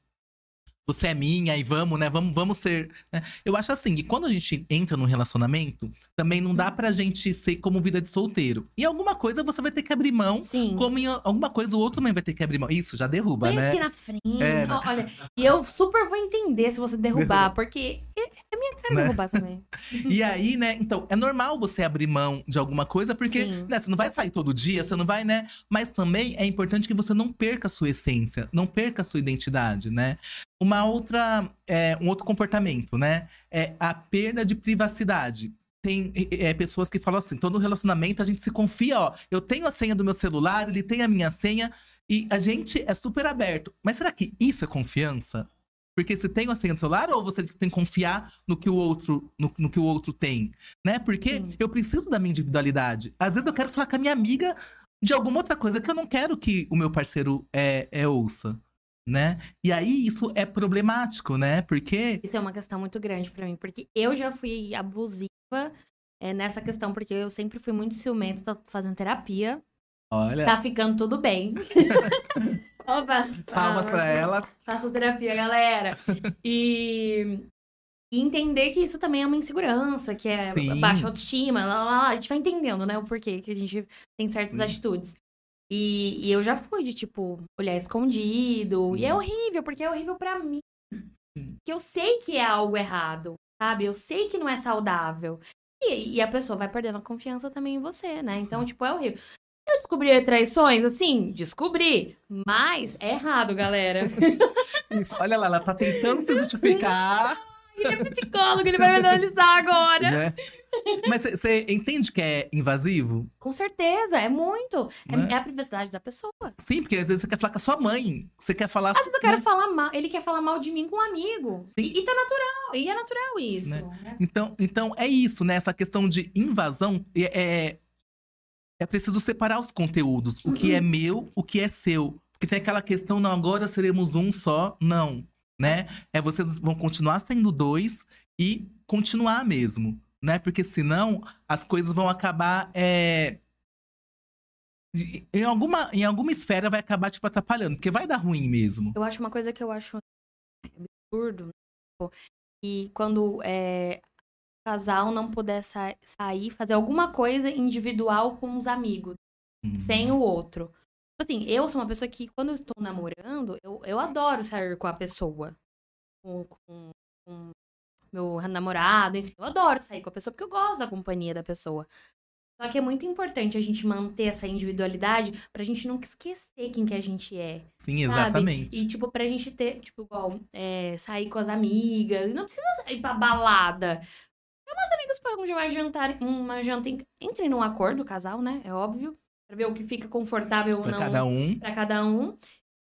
você é minha e vamos, né? Vamos, vamos ser. né? Eu acho assim, que quando a gente entra num relacionamento, também não dá pra gente ser como vida de solteiro. Em alguma coisa você vai ter que abrir mão, Sim. como em alguma coisa o outro também vai ter que abrir mão. Isso, já derruba, Põe né? aqui na frente. É, né? Olha, e eu super vou entender se você derrubar, porque é é minha cara Né? derrubar também. E aí, né? Então, é normal você abrir mão de alguma coisa, porque Sim. né, você não vai sair todo dia, você não vai, né? Mas também é importante que você não perca a sua essência, não perca a sua identidade, né? Uma outra, é, um outro comportamento, né? É a perda de privacidade. Tem é, é, pessoas que falam assim, todo relacionamento a gente se confia, ó. Eu tenho a senha do meu celular, ele tem a minha senha, e a gente é super aberto. Mas será que isso é confiança? Porque você tem a senha do celular ou você tem que confiar no que o outro, no, no que o outro tem, né? Porque Sim. eu preciso da minha individualidade. Às vezes eu quero falar com a minha amiga de alguma outra coisa que eu não quero que o meu parceiro é, é ouça, né? E aí isso é problemático, né? Porque Isso é uma questão muito grande pra mim, porque eu já fui abusiva é, nessa questão, porque eu sempre fui muito ciumenta, tô fazendo terapia, olha, tá ficando tudo bem. Opa! palmas pra ela. Faço terapia, galera. E e entender que isso também é uma insegurança, que é Sim. baixa autoestima, lá, lá, lá. a gente vai entendendo, né, o porquê que a gente tem certas Sim. atitudes. E, e eu já fui de, tipo, olhar escondido. E é Hum. horrível, porque é horrível pra mim. Sim. Que eu sei que é algo errado, sabe? Eu sei que não é saudável. E, e a pessoa vai perdendo a confiança também em você, né? Então, tipo, é horrível. Eu descobri traições, assim, descobri. Mas é errado, galera. Isso, olha lá, ela tá tentando se justificar, Ele é psicólogo, ele vai me analisar agora. né? Mas você entende que é invasivo? Com certeza, é muito. É, Né? é a privacidade da pessoa. Sim, porque às vezes você quer falar com a sua mãe. Você quer falar. Às vezes eu quero né? falar mal, ele quer falar mal de mim com um amigo. Sim. E, e tá natural, e é natural isso. Né? né? Então, então é isso, né? Essa questão de invasão é, é, é preciso separar os conteúdos. O que é meu, o que é seu. Porque tem aquela questão, não, agora seremos um só. Não, né? É vocês vão continuar sendo dois e continuar mesmo, né? Porque senão as coisas vão acabar. é, Em alguma, em alguma esfera vai acabar, tipo, atrapalhando, porque vai dar ruim mesmo. Eu acho uma coisa que eu acho absurdo. tipo, E quando é, casal não puder sa- sair, fazer alguma coisa individual com os amigos. sem o outro. Tipo assim, eu sou uma pessoa que, quando eu estou namorando, eu, eu adoro sair com a pessoa. Com, com, com meu namorado, enfim. Eu adoro sair com a pessoa porque eu gosto da companhia da pessoa. Só que é muito importante a gente manter essa individualidade pra gente nunca esquecer quem que a gente é. Sim, sabe? exatamente. E, tipo, pra gente ter, tipo, igual, é, sair com as amigas. Não precisa ir pra balada. Chama as amigas pra uma jantar, uma janta. em- Entrem num acordo, casal, né? É óbvio. Pra ver o que fica confortável ou Pra não cada um. pra cada um.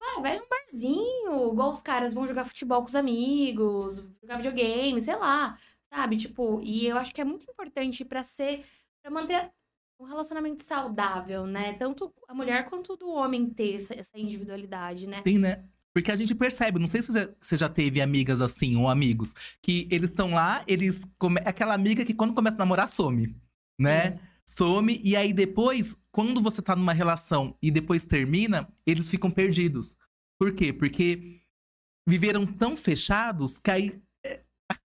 Ah, vai num barzinho, igual os caras vão jogar futebol com os amigos, jogar videogame, sei lá, sabe? Tipo, e eu acho que é muito importante pra ser, pra manter um relacionamento saudável, né? Tanto a mulher quanto do homem ter essa, essa individualidade, né? Sim, né? Porque a gente percebe, não sei se você- já teve amigas assim, ou amigos, que eles estão lá, eles. Come... é Aquela amiga que quando começa a namorar, some. Né? Some, e aí depois, quando você tá numa relação e depois termina, eles ficam perdidos. Por quê? Porque viveram tão fechados que aí.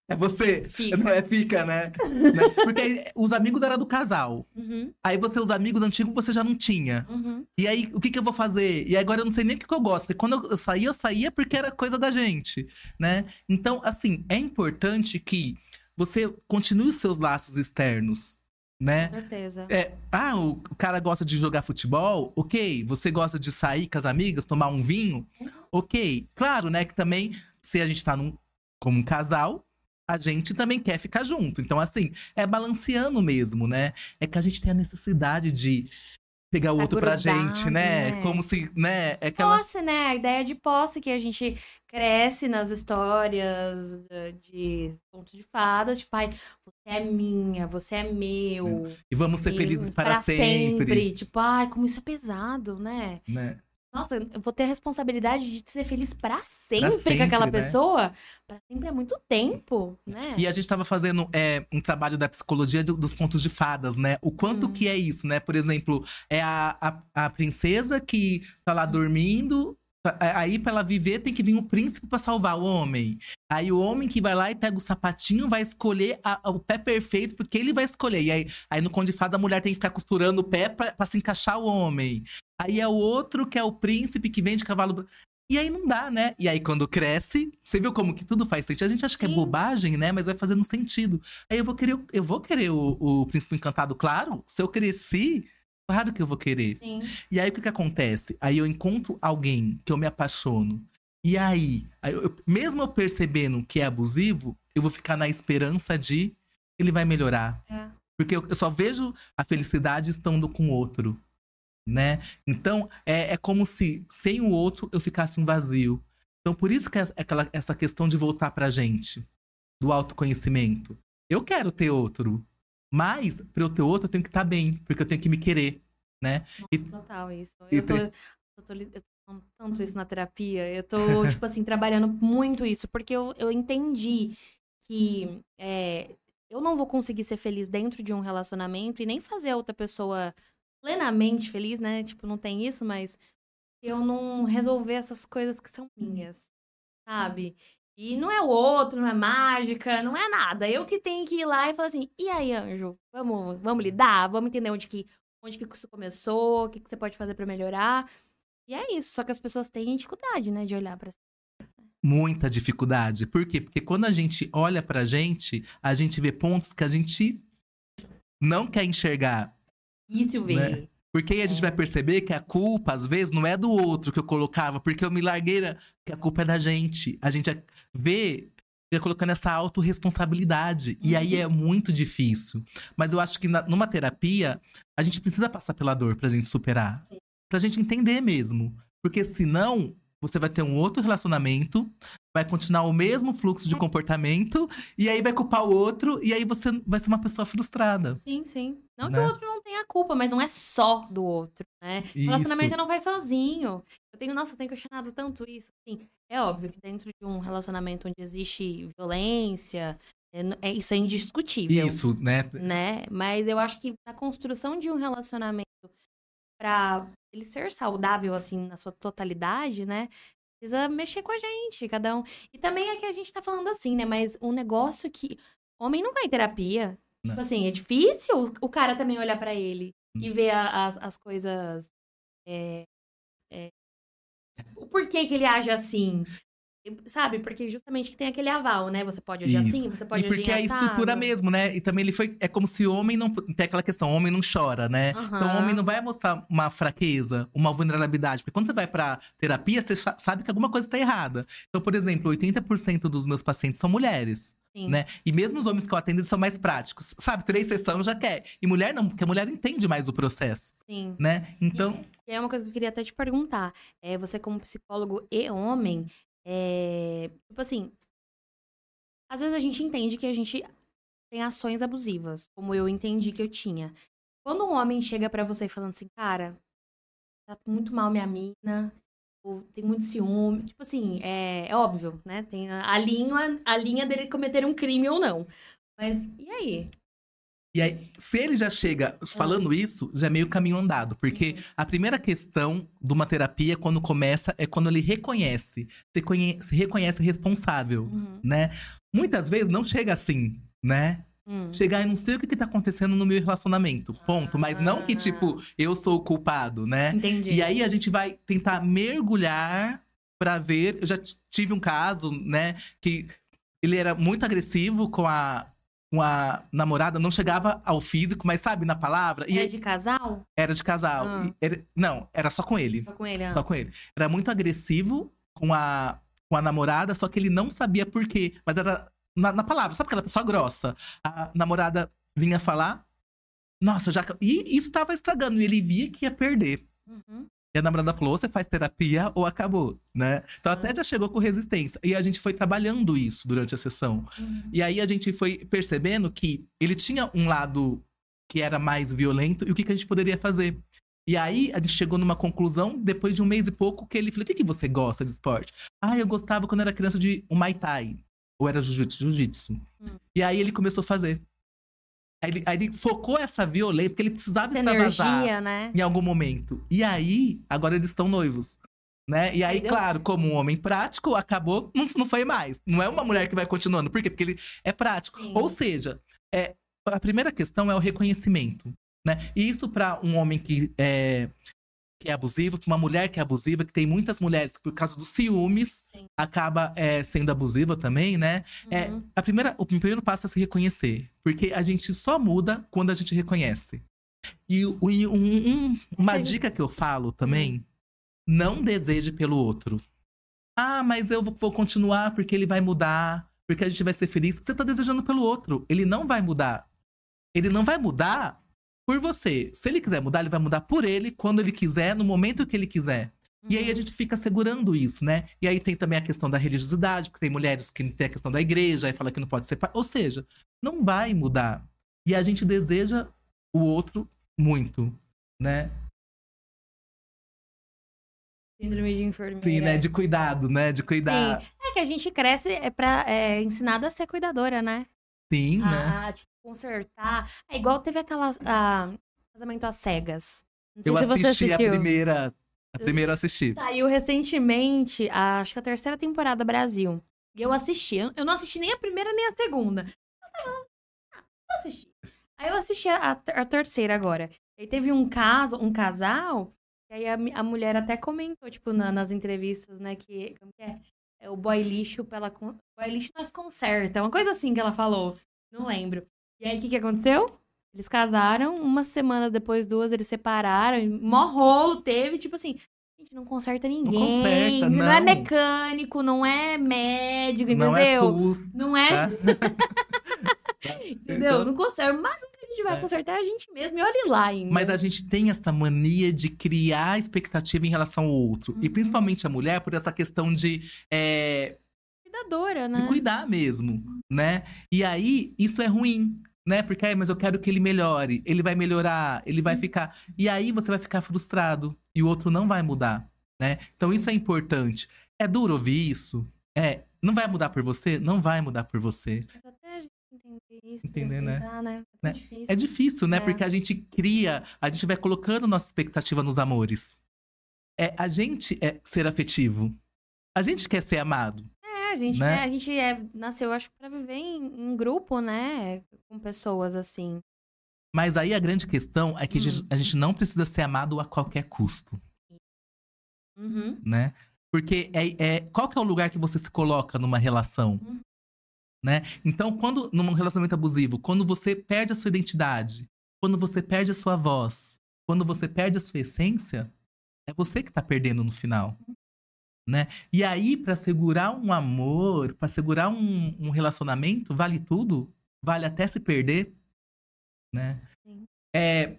É, você. Fica. Não é, fica, né? Né? Porque aí, os amigos eram do casal. Uhum, Aí você, os amigos antigos, você já não tinha. uhum. E aí, o que, que eu vou fazer? E agora eu não sei nem o que, que eu gosto. Porque quando eu- saía, eu saía porque era coisa da gente, né? Então, assim, é importante que você continue os seus laços externos, né? Com certeza. É, ah, o o cara gosta de jogar futebol? Ok. Você gosta de sair com as amigas, tomar um vinho? Ok. Claro, né, que também, se a gente tá num, como um casal, a gente também quer ficar junto. Então, assim, é balanceando mesmo, né? É que a gente tem a necessidade de pegar o Tá outro pra grudado, gente, né? né? Como se, né? É aquela. Posse, né? A ideia de posse que a gente cresce nas histórias eh, de conto de fadas, tipo, ai, você é minha, você é meu. E vamos ser felizes para, sempre. Tipo, ai, como isso é pesado, né? né? Nossa, eu vou ter a responsabilidade de ser feliz pra sempre, sempre, com aquela né? pessoa. Pra sempre é muito tempo, né? E a gente tava fazendo é, um trabalho da psicologia do- dos contos de fadas, né? O quanto Hum. que é isso, né? Por exemplo, é a, a, a princesa que tá lá dormindo. É, Aí, pra ela viver, tem que vir um príncipe pra salvar o homem. Aí, o homem que vai lá e pega o sapatinho vai escolher a- a- o pé perfeito, porque ele vai escolher. E aí, aí no Conde de Fadas, a mulher tem que ficar costurando o pé pra, pra se encaixar o homem. Aí é o outro que é o príncipe que vem de cavalo. E aí não dá, né? E aí quando cresce, você viu como que tudo faz sentido? A gente acha que é Sim. bobagem, né? Mas vai fazendo sentido. Aí eu vou querer, eu vou querer o, o príncipe encantado, claro. Se eu cresci, claro que eu vou querer. Sim. E aí o que que acontece? Aí eu encontro alguém que eu me apaixono. E aí, aí eu- mesmo eu percebendo que é abusivo, eu vou ficar na esperança de ele vai melhorar. É. Porque eu, eu só vejo a felicidade estando com o outro, né? Então, é, é como se sem o outro eu ficasse um vazio. Então, por isso que é aquela, essa questão de voltar pra gente, do autoconhecimento. Eu quero ter outro, mas pra eu ter outro eu tenho que estar bem, porque eu tenho que me querer, né? E- Total, isso. Eu tô, eu tô, eu tô falando tanto isso na terapia. Eu tô, tipo assim, trabalhando muito isso, porque eu, eu entendi que é, eu não vou conseguir ser feliz dentro de um relacionamento e nem fazer a outra pessoa plenamente feliz, né? Tipo, não tem isso, mas eu não resolver essas coisas que são minhas, sabe? E não é o outro, não é mágica, não é nada. Eu que tenho que ir lá e falar assim: e aí, anjo? Vamos, vamos lidar? Vamos entender onde que, onde que isso começou? O que, que você pode fazer pra melhorar? E é isso. Só que as pessoas têm dificuldade, né, de olhar pra muita dificuldade. Por quê? Porque quando a gente olha pra gente, a gente vê pontos que a gente não quer enxergar. isso, ver. Né? Porque aí a gente vai perceber que a culpa, às vezes, não é do outro que eu colocava, porque eu me larguei, que a culpa é da gente. A gente vê fica colocando essa autorresponsabilidade. E aí é muito difícil. Mas eu acho que na- numa terapia, a gente precisa passar pela dor pra gente superar. Sim. Pra gente entender mesmo. Porque senão, você vai ter um outro relacionamento, vai continuar o mesmo fluxo de É. comportamento, e aí vai culpar o outro, e aí você vai ser uma pessoa frustrada. Sim, sim. Não Né? que o outro não tenha culpa, mas não é só do outro, né? Isso. Relacionamento não vai sozinho. Eu tenho, nossa, eu tenho questionado tanto isso. Assim, é óbvio que dentro de um relacionamento onde existe violência, é, é- isso é indiscutível. Isso, né? né? Mas eu acho que na construção de um relacionamento pra ele ser saudável assim na sua totalidade, né? Precisa mexer com a gente, cada um. E também é que a gente tá falando assim, né? Mas um negócio que homem não vai em terapia. Não. Tipo assim, é difícil o cara também olhar pra ele e Hum. ver a- as, as coisas é, é, o porquê que ele age assim. Sabe? Porque justamente que tem aquele aval, né? Você pode agir Isso. assim, você pode e porque é agir a estrutura mesmo, né? E também ele foi. É como se o homem não. Tem aquela questão, o homem não chora, né? Então o homem não vai mostrar uma fraqueza, uma vulnerabilidade. Porque quando você vai pra terapia, você sa- sabe que alguma coisa tá errada. Então, por exemplo, 80% dos meus pacientes são mulheres, Sim. né? E mesmo os homens que eu atendo eles são mais práticos. Sabe? Três sessões já quer. E mulher não, porque a mulher entende mais o processo, Sim. né? Então. E é uma coisa que eu queria até te perguntar. É, você, como psicólogo e homem, é, tipo assim, às vezes a gente entende que a gente tem ações abusivas, como eu entendi que eu tinha. Quando um homem chega pra você falando assim, cara, tá muito mal minha mina, ou tem muito ciúme, tipo assim, é, é óbvio, né? Tem a, a linha, a linha dele cometer um crime ou não. Mas e aí? E aí, se ele já chega falando isso, já é meio caminho andado. Porque a primeira questão de uma terapia, quando começa, é quando ele reconhece. Se, conhe- se reconhece responsável, Uhum. né? Muitas vezes não chega assim, né? Hum. Chegar e não sei o que, que tá acontecendo no meu relacionamento. Ponto. Mas não que, tipo, eu sou o culpado, né? Entendi. E aí a gente vai tentar mergulhar pra ver. Eu já tive um caso, né, que ele era muito agressivo com a, com a namorada, não chegava ao físico, mas sabe, na palavra. E É de casal? era de casal. Ah. E era- não, era só com ele. Só com ele? ah. Só com ele. Era muito agressivo com a, com a namorada, só que ele não sabia por quê. Mas era na, na palavra, sabe aquela pessoa grossa? A namorada vinha falar. Nossa, já. E isso tava estragando. E ele via que ia perder. Uhum. E a namorada falou: você faz terapia ou acabou, né? Então até já chegou com resistência. E a gente foi trabalhando isso durante a sessão. Uhum. E aí a gente foi percebendo que ele tinha um lado que era mais violento e o que, que a gente poderia fazer. E aí a gente chegou numa conclusão, depois de um mês e pouco, que ele falou: o que, que você gosta de esporte? Ah, eu gostava quando era criança de um Muay Thai. Ou era jiu-jitsu. jiu-jitsu. Hum. E aí ele começou a fazer. Aí ele, aí ele focou essa violência, porque ele precisava Essa extravasar energia, né? em algum momento. E aí, agora eles estão noivos. Né? E aí, Deus. claro, como um homem prático, acabou, não, não foi mais. Não é uma mulher que vai continuando. Por quê? Porque ele é prático. Sim. Ou seja, é, a primeira questão é o reconhecimento. Né? E isso para um homem que é, que é abusivo, pra uma mulher que é abusiva, que tem muitas mulheres que, por causa dos ciúmes, Sim. acaba é, sendo abusiva também, né? É, Uhum. a primeira, o primeiro passo é se reconhecer. Porque a gente só muda quando a gente reconhece. E, e um- um- uma Sim. dica que eu falo também: não deseje pelo outro. Ah, mas eu vou- vou continuar porque ele vai mudar, porque a gente vai ser feliz. Você tá desejando pelo outro. Ele não vai mudar. Ele não vai mudar por você. Se ele quiser mudar, ele vai mudar por ele, quando ele quiser, no momento que ele quiser. E aí a gente fica segurando isso, né? E aí tem também a questão da religiosidade, porque tem mulheres que tem a questão da igreja, aí fala que não pode ser. Ou seja, não vai mudar. E a gente deseja o outro muito, né? Síndrome de enfermeira. Sim, né? De cuidado, né? De cuidar. É que a gente cresce é pra, é, ensinada a ser cuidadora, né? Sim, né? A, a, tipo, consertar. É igual teve aquela. a- casamento às cegas. Eu assisti a primeira. A primeira eu assisti. Saiu recentemente, a- acho que a terceira temporada Brasil. E eu assisti. Eu não assisti nem a primeira nem a segunda. Eu tava. Ah, vou assistir. Aí eu assisti a, a terceira agora. Aí teve um caso, um casal, e aí a, a mulher até comentou, tipo, na- nas entrevistas, né, que, como que é? É o boy lixo pela. con- Boy lixo nós conserta. Uma coisa assim que ela falou. Não lembro. E aí o que, que aconteceu? Eles casaram, uma semana depois, duas, eles separaram, mó rolo teve, tipo assim, gente, não conserta ninguém. conserta, é não. mecânico, não é médico, entendeu? Não é SUS. Não é, tá? entendeu? Então- Não conserta. O máximo que a gente vai É. consertar é a gente mesmo. E olhe lá ainda. Mas a gente tem essa mania de criar expectativa em relação ao outro. E Uhum. principalmente a mulher, por essa questão de, é, Cuidadora, né? de cuidar mesmo, né? E aí, isso é ruim. Né? Porque, "Ai, mas eu quero que ele melhore, ele vai melhorar, ele Uhum. vai ficar. E aí você vai ficar frustrado e o outro não vai mudar, né? Então isso é importante. É duro ouvir isso? É. Não vai mudar por você? Não vai mudar por você. Mas até a gente entender isso, Entender, né? né? É Né? tão difícil. É difícil, né? É. Porque a gente cria, a gente vai colocando nossa expectativa nos amores. É, a gente é ser afetivo. A gente quer ser amado. É, a gente, né? é, a gente é, nasceu, acho, pra viver em, em grupo, né? Com pessoas assim. Mas aí a grande questão é que a gente- Hum. a gente não precisa ser amado a qualquer custo, Uhum. né? Porque é, é, qual que é o lugar que você se coloca numa relação? Hum. Né? Então, quando num relacionamento abusivo, quando você perde a sua identidade, quando você perde a sua voz, quando você perde a sua essência, é você que tá perdendo no final. Né? E aí, para segurar um amor, para segurar um, um relacionamento, vale tudo? Vale até se perder? Né? É,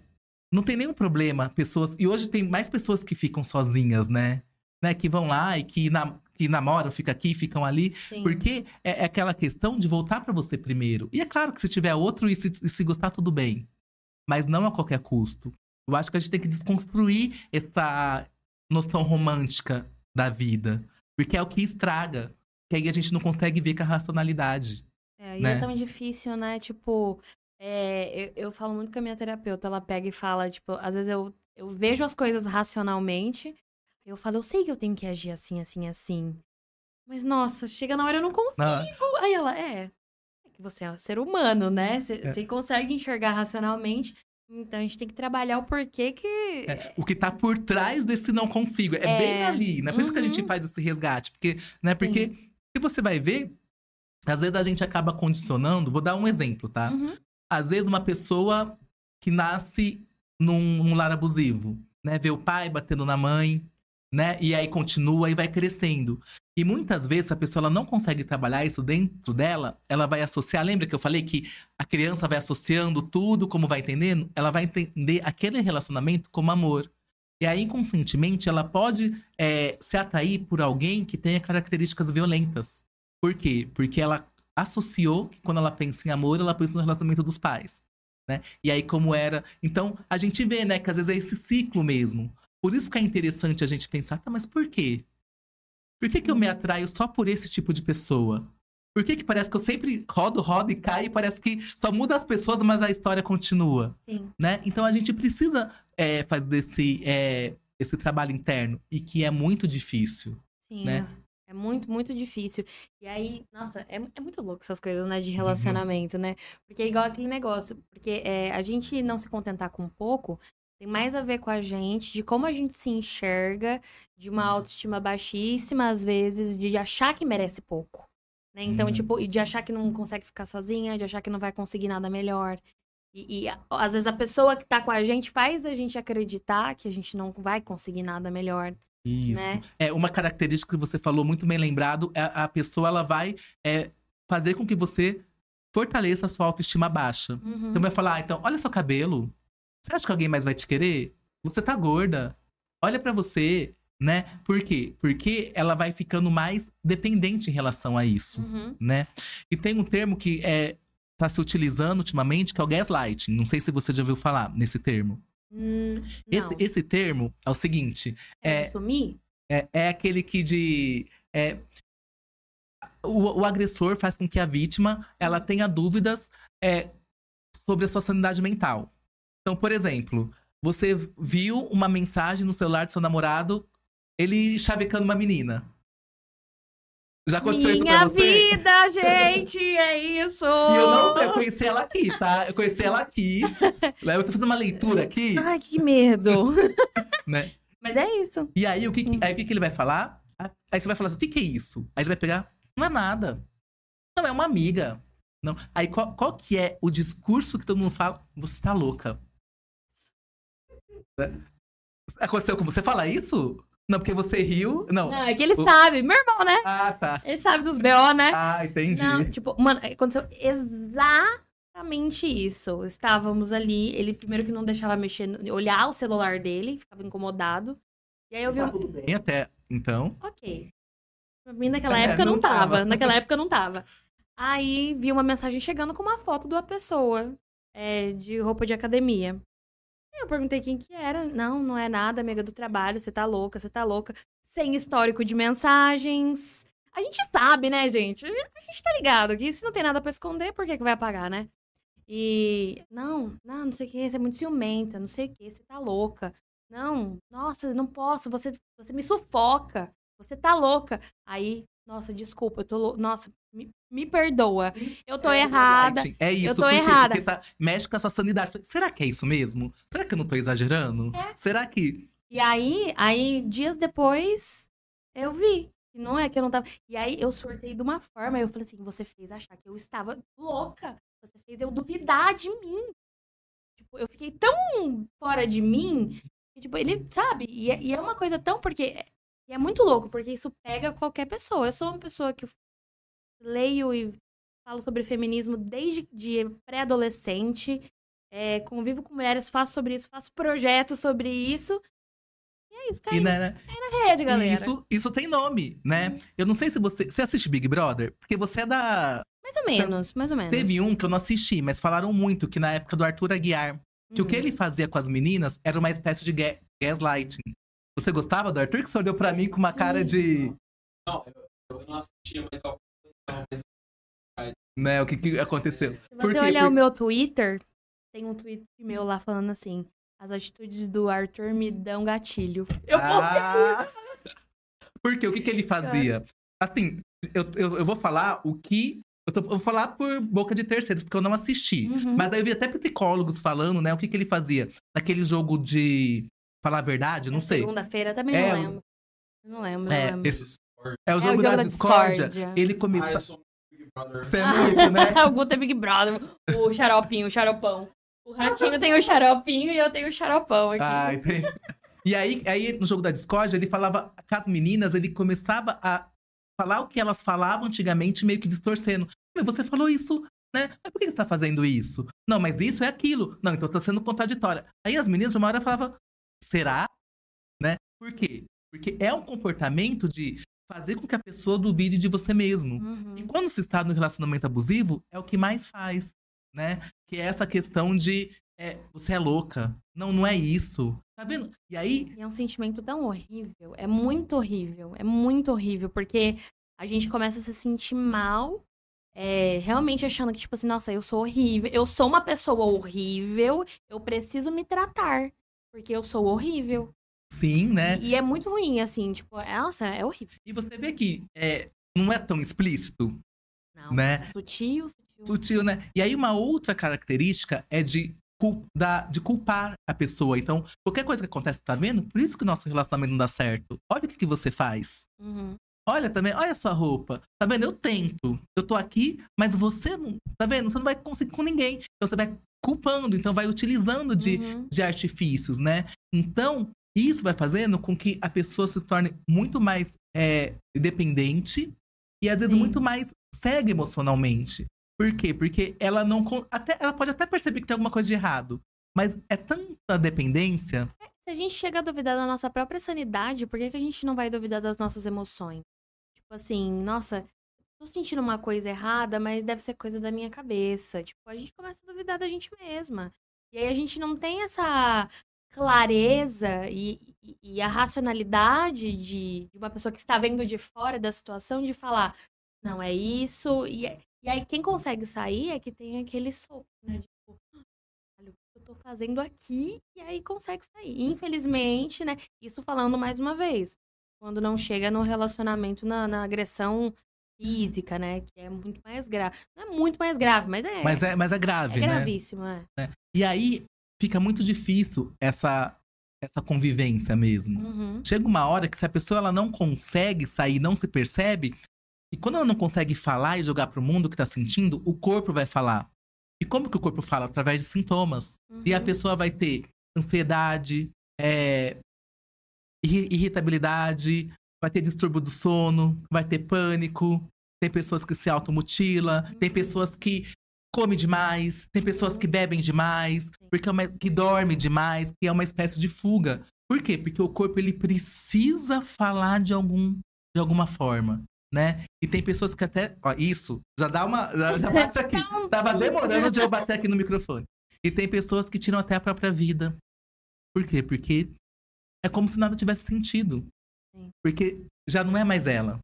não tem nenhum problema, pessoas. E hoje tem mais pessoas que ficam sozinhas, né? né? Que vão lá e que, na, que namoram, ficam aqui, ficam ali. Sim. Porque é, é aquela questão de voltar pra você primeiro. E é claro que se tiver outro e se, e se gostar, tudo bem. Mas não a qualquer custo. Eu acho que a gente tem que desconstruir essa noção romântica da vida. Porque é o que estraga. Que aí a gente não consegue ver com a racionalidade. É, e né? é tão difícil, né? Tipo, é, eu, eu falo muito com a minha terapeuta, ela pega e fala, tipo, às vezes eu, eu vejo as coisas racionalmente, eu falo, eu sei que eu tenho que agir assim, assim, assim. Mas, nossa, chega na hora eu não consigo. Aí ela, é, é que você é um ser humano, né? Você É. consegue enxergar racionalmente, então a gente tem que trabalhar o porquê que... é, o que tá por trás desse não consigo. É, bem É. ali, né? Por isso que a gente Uhum. faz esse resgate. Porque, né? Porque se você vai ver, às vezes a gente acaba condicionando. Vou dar um exemplo, tá? Uhum. às vezes uma pessoa que nasce num, num lar abusivo, né? Vê o pai batendo na mãe, né? E aí continua e vai crescendo. E muitas vezes a pessoa ela não consegue trabalhar isso dentro dela, ela vai associar, lembra que eu falei que a criança vai associando tudo como vai entendendo? Ela vai entender aquele relacionamento como amor. E aí, inconscientemente, ela pode é, se atrair por alguém que tenha características violentas. Por quê? Porque ela associou que quando ela pensa em amor, ela pensa no relacionamento dos pais. Né? E aí, como era. Então, a gente vê, né, que às vezes é esse ciclo mesmo. Por isso que é interessante a gente pensar, tá, mas por quê? Por que, que eu me atraio só por esse tipo de pessoa? Por que, que parece que eu sempre rodo, rodo e caio e parece que só muda as pessoas, mas a história continua? Sim. né? Então a gente precisa é, fazer esse, é, esse trabalho interno e que é muito difícil. Sim, né? é muito, muito difícil. E aí, nossa, é, é muito louco essas coisas, né, de relacionamento, né? Porque é igual aquele negócio, porque é, a gente não se contentar com pouco tem mais a ver com a gente, de como a gente se enxerga, de uma autoestima baixíssima, às vezes, de achar que merece pouco. Né? Então, Uhum. tipo, e de achar que não consegue ficar sozinha, de achar que não vai conseguir nada melhor. E, e, às vezes a pessoa que tá com a gente faz a gente acreditar que a gente não vai conseguir nada melhor. Isso. Né? É uma característica que você falou muito bem lembrado, é a pessoa ela vai é, fazer com que você fortaleça a sua autoestima baixa. Uhum. Então vai falar, ah, então, olha seu cabelo. Você acha que alguém mais vai te querer? Você tá gorda. Olha pra você, né? Por quê? Porque ela vai ficando mais dependente em relação a isso. Uhum. né? E tem um termo que é tá se utilizando ultimamente, que é o gaslighting. Não sei se você já ouviu falar nesse termo. Hum, Esse, esse termo é o seguinte: É, é- sumir? é, é aquele que de. é, o, o agressor faz com que a vítima ela tenha dúvidas é, sobre a sua sanidade mental. Então, por exemplo, você viu uma mensagem no celular do seu namorado, ele chavecando uma menina. Já aconteceu isso Minha pra você? vida, gente, é isso! E eu não eu conheci ela aqui, tá? Eu conheci ela aqui. Eu tô fazendo uma leitura aqui, Ai, que medo! né? Mas é isso. E aí, o que, que- aí, o que, que ele vai falar? Aí você vai falar assim, o que, que é isso? Aí ele vai pegar, não é nada. Não, é uma amiga. Não. Aí, qual, qual que é o discurso que todo mundo fala? Você tá louca. Né? Aconteceu com você falar isso? Não, porque você riu? Não. Não, é que ele O- sabe, meu irmão, né? Ah, tá. Ele sabe dos BO, né? Ah, entendi. Não, tipo, mano, aconteceu exatamente isso. Estávamos ali, ele primeiro que não deixava mexer, olhar o celular dele, ficava incomodado. E aí eu vi Tá um. tudo bem até então. Ok. Pra mim, naquela É, época não, não tava. tava. Naquela época não tava. Aí vi uma mensagem chegando com uma foto de uma pessoa é, de roupa de academia. Eu perguntei quem que era. Não, não é nada, amiga do trabalho. Você tá louca, você tá louca. Sem histórico de mensagens. A gente sabe, né, gente? A gente tá ligado que se não tem nada pra esconder, por que, que vai apagar, né? E. Não, não, não sei o que, você é muito ciumenta, não sei o que, você tá louca. Não, nossa, não posso, você, você me sufoca. Você tá louca. Aí, nossa, desculpa, eu tô. Nossa, me, me perdoa. Eu tô errada. É isso, Eu tô porque, errada. porque tá, mexe com a sua sanidade. Será que é isso mesmo? Será que eu não tô exagerando? É. Será que. E aí, aí, dias depois, Eu vi. E Não é que eu não tava. E aí eu surtei de uma forma. Eu falei assim: você fez achar que eu estava louca. Você fez eu duvidar de mim. Tipo, eu fiquei tão fora de mim. Que, tipo, ele, sabe? E é, e é uma coisa tão. Porque. É- E é muito louco, porque isso pega qualquer pessoa. Eu sou uma pessoa que leio e falo sobre feminismo desde de pré-adolescente. é, convivo com mulheres, faço sobre isso, faço projetos sobre isso. E é isso, cai E, na né, rede, galera. isso, isso tem nome, né? Eu não sei se você. Você assiste Big Brother? Porque você é da. Mais ou menos, mais ou menos. Teve um que eu não assisti, mas falaram muito que na época do Arthur Aguiar, que o Uhum. que ele fazia com as meninas era uma espécie de ga- gaslighting. Você gostava do Arthur? Que você olhou pra mim com uma cara de. Não, eu, não assistia, mas eu Né, o que, que aconteceu? Se você Por quê? olhar Por- o meu Twitter, tem um tweet meu lá falando assim: as atitudes do Arthur me dão gatilho. Eu Ah! Porque o que, que ele fazia? Assim, eu, eu, eu vou falar o que. Eu, tô- eu vou falar por boca de terceiros, porque eu não assisti. Uhum. Mas aí eu vi até psicólogos falando, né? O que, que ele fazia? Naquele jogo de falar a verdade, não sei. Segunda-feira também É, não lembro. Não lembro, é, não lembro. esse-. É o É jogo, da, discórdia. Ele Ah, começa. eu sou um Big Brother. Você é muito, né? o Guto é Big Brother, o xaropinho, o xaropão. O ratinho tem o xaropinho e eu tenho o xaropão aqui. Ah, entendi. E aí, aí, no jogo da discórdia, ele falava com as meninas, ele começava a falar o que elas falavam antigamente, meio que distorcendo. Mas você falou isso, né? Mas por que você tá fazendo isso? Não, mas isso é aquilo. Não, então tá sendo contraditória. Aí as meninas, uma hora, falavam, será? Né? Por quê? Porque é um comportamento de fazer com que a pessoa duvide de você mesmo. Uhum. E quando se está no relacionamento abusivo, é o que mais faz, né? Que é essa questão de é, você é louca. Não, não é isso. Tá vendo? E aí, E é um sentimento tão horrível. É muito horrível. É muito horrível. Porque a gente começa a se sentir mal. é, realmente achando que, tipo assim, nossa, eu sou horrível. Eu sou uma pessoa horrível. Eu preciso me tratar. Porque eu sou horrível. sim, né? E é muito ruim, assim, tipo, é- nossa, é horrível. E você vê que é, não é tão explícito, Não. né? Sutil, sutil. Sutil, né? E aí, uma outra característica é de, da- de culpar a pessoa. Então, qualquer coisa que acontece, tá vendo? Por isso que o nosso relacionamento não dá certo. Olha o que, que você faz. Uhum. Olha também, olha a sua roupa. Tá vendo? Eu tento. Eu tô aqui, mas você não. Tá vendo? Você não vai conseguir com ninguém. Então você vai culpando, então vai utilizando de, Uhum. de artifícios, né? Então, isso vai fazendo com que a pessoa se torne muito mais é, dependente e às vezes Sim. muito mais cega emocionalmente. Por quê? Porque ela não. Até, ela pode até perceber que tem alguma coisa de errado. Mas é tanta dependência. Se a gente chega a duvidar da nossa própria sanidade, por que, que a gente não vai duvidar das nossas emoções? Tipo assim, nossa, tô sentindo uma coisa errada, mas deve ser coisa da minha cabeça. Tipo, a gente começa a duvidar da gente mesma. E aí a gente não tem essa clareza e, e- a racionalidade de, de uma pessoa que está vendo de fora da situação de falar, não, é isso. E, é- e aí quem consegue sair é que tem aquele sopro, né? Tipo, olha o que eu tô fazendo aqui, e aí consegue sair. Infelizmente, né? Isso falando mais uma vez, quando não chega no relacionamento, na, na agressão física, né? Que é muito mais grave. Não é muito mais grave, mas é, Mas é, mas é é grave, né? gravíssimo, é. E aí fica muito difícil essa, essa convivência mesmo. Uhum. Chega uma hora que se a pessoa ela não consegue sair, não se percebe, e quando ela não consegue falar e jogar pro mundo o que tá sentindo, o corpo vai falar. E como que o corpo fala? Através de sintomas. E a Uhum. pessoa vai ter ansiedade, é, irritabilidade, vai ter distúrbio do sono, vai ter pânico, tem pessoas que se automutilam, tem pessoas que comem demais, tem pessoas que bebem demais, porque é uma- que dorme demais, que é uma espécie de fuga. Por quê? Porque o corpo ele precisa falar de algum de alguma forma, né? E tem pessoas que até, ó, isso já dá uma já, já bate aqui. Tava demorando de eu bater aqui no microfone. E tem pessoas que tiram até a própria vida. Por quê? Porque é como se nada tivesse sentido. Sim. Porque já não é mais ela.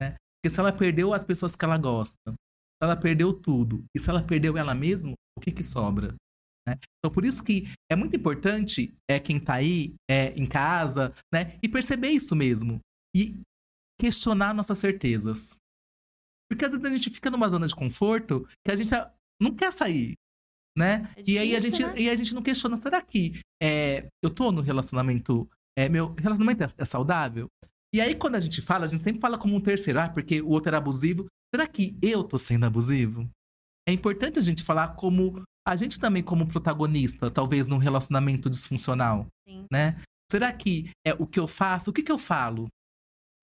Né? Porque se ela perdeu as pessoas que ela gosta, se ela perdeu tudo, e se ela perdeu ela mesma, o que que sobra? né? Então, por isso que é muito importante é, quem tá aí é, em casa, né? E perceber isso mesmo. E questionar nossas certezas. Porque às vezes a gente fica numa zona de conforto que a gente não quer sair, né? É e aí a gente, difícil, né? e a gente não questiona, será que é, eu tô no relacionamento, é, meu relacionamento é, é saudável? E aí, quando a gente fala, a gente sempre fala como um terceiro, ah, porque o outro era abusivo. Será que eu tô sendo abusivo? É importante a gente falar como a gente também como protagonista, talvez num relacionamento disfuncional, Sim. né? Será que é o que eu faço? O que que eu falo?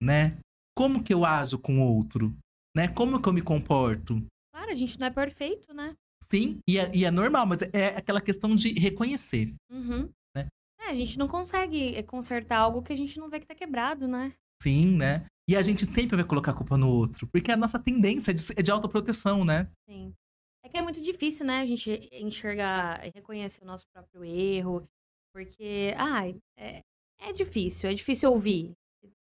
Né? Como que eu ajo com o outro? Né? Como que eu me comporto? Claro, a gente não é perfeito, né? Sim, e é, e é normal, mas é aquela questão de reconhecer. Uhum. Né? É, a gente não consegue eh, consertar algo que a gente não vê que tá quebrado, né? Sim, né? E a gente sempre vai colocar a culpa no outro, porque a nossa tendência é de, é de autoproteção, né? Sim. É que é muito difícil, né, a gente enxergar, reconhecer o nosso próprio erro, porque, ai, é, é difícil, é difícil ouvir.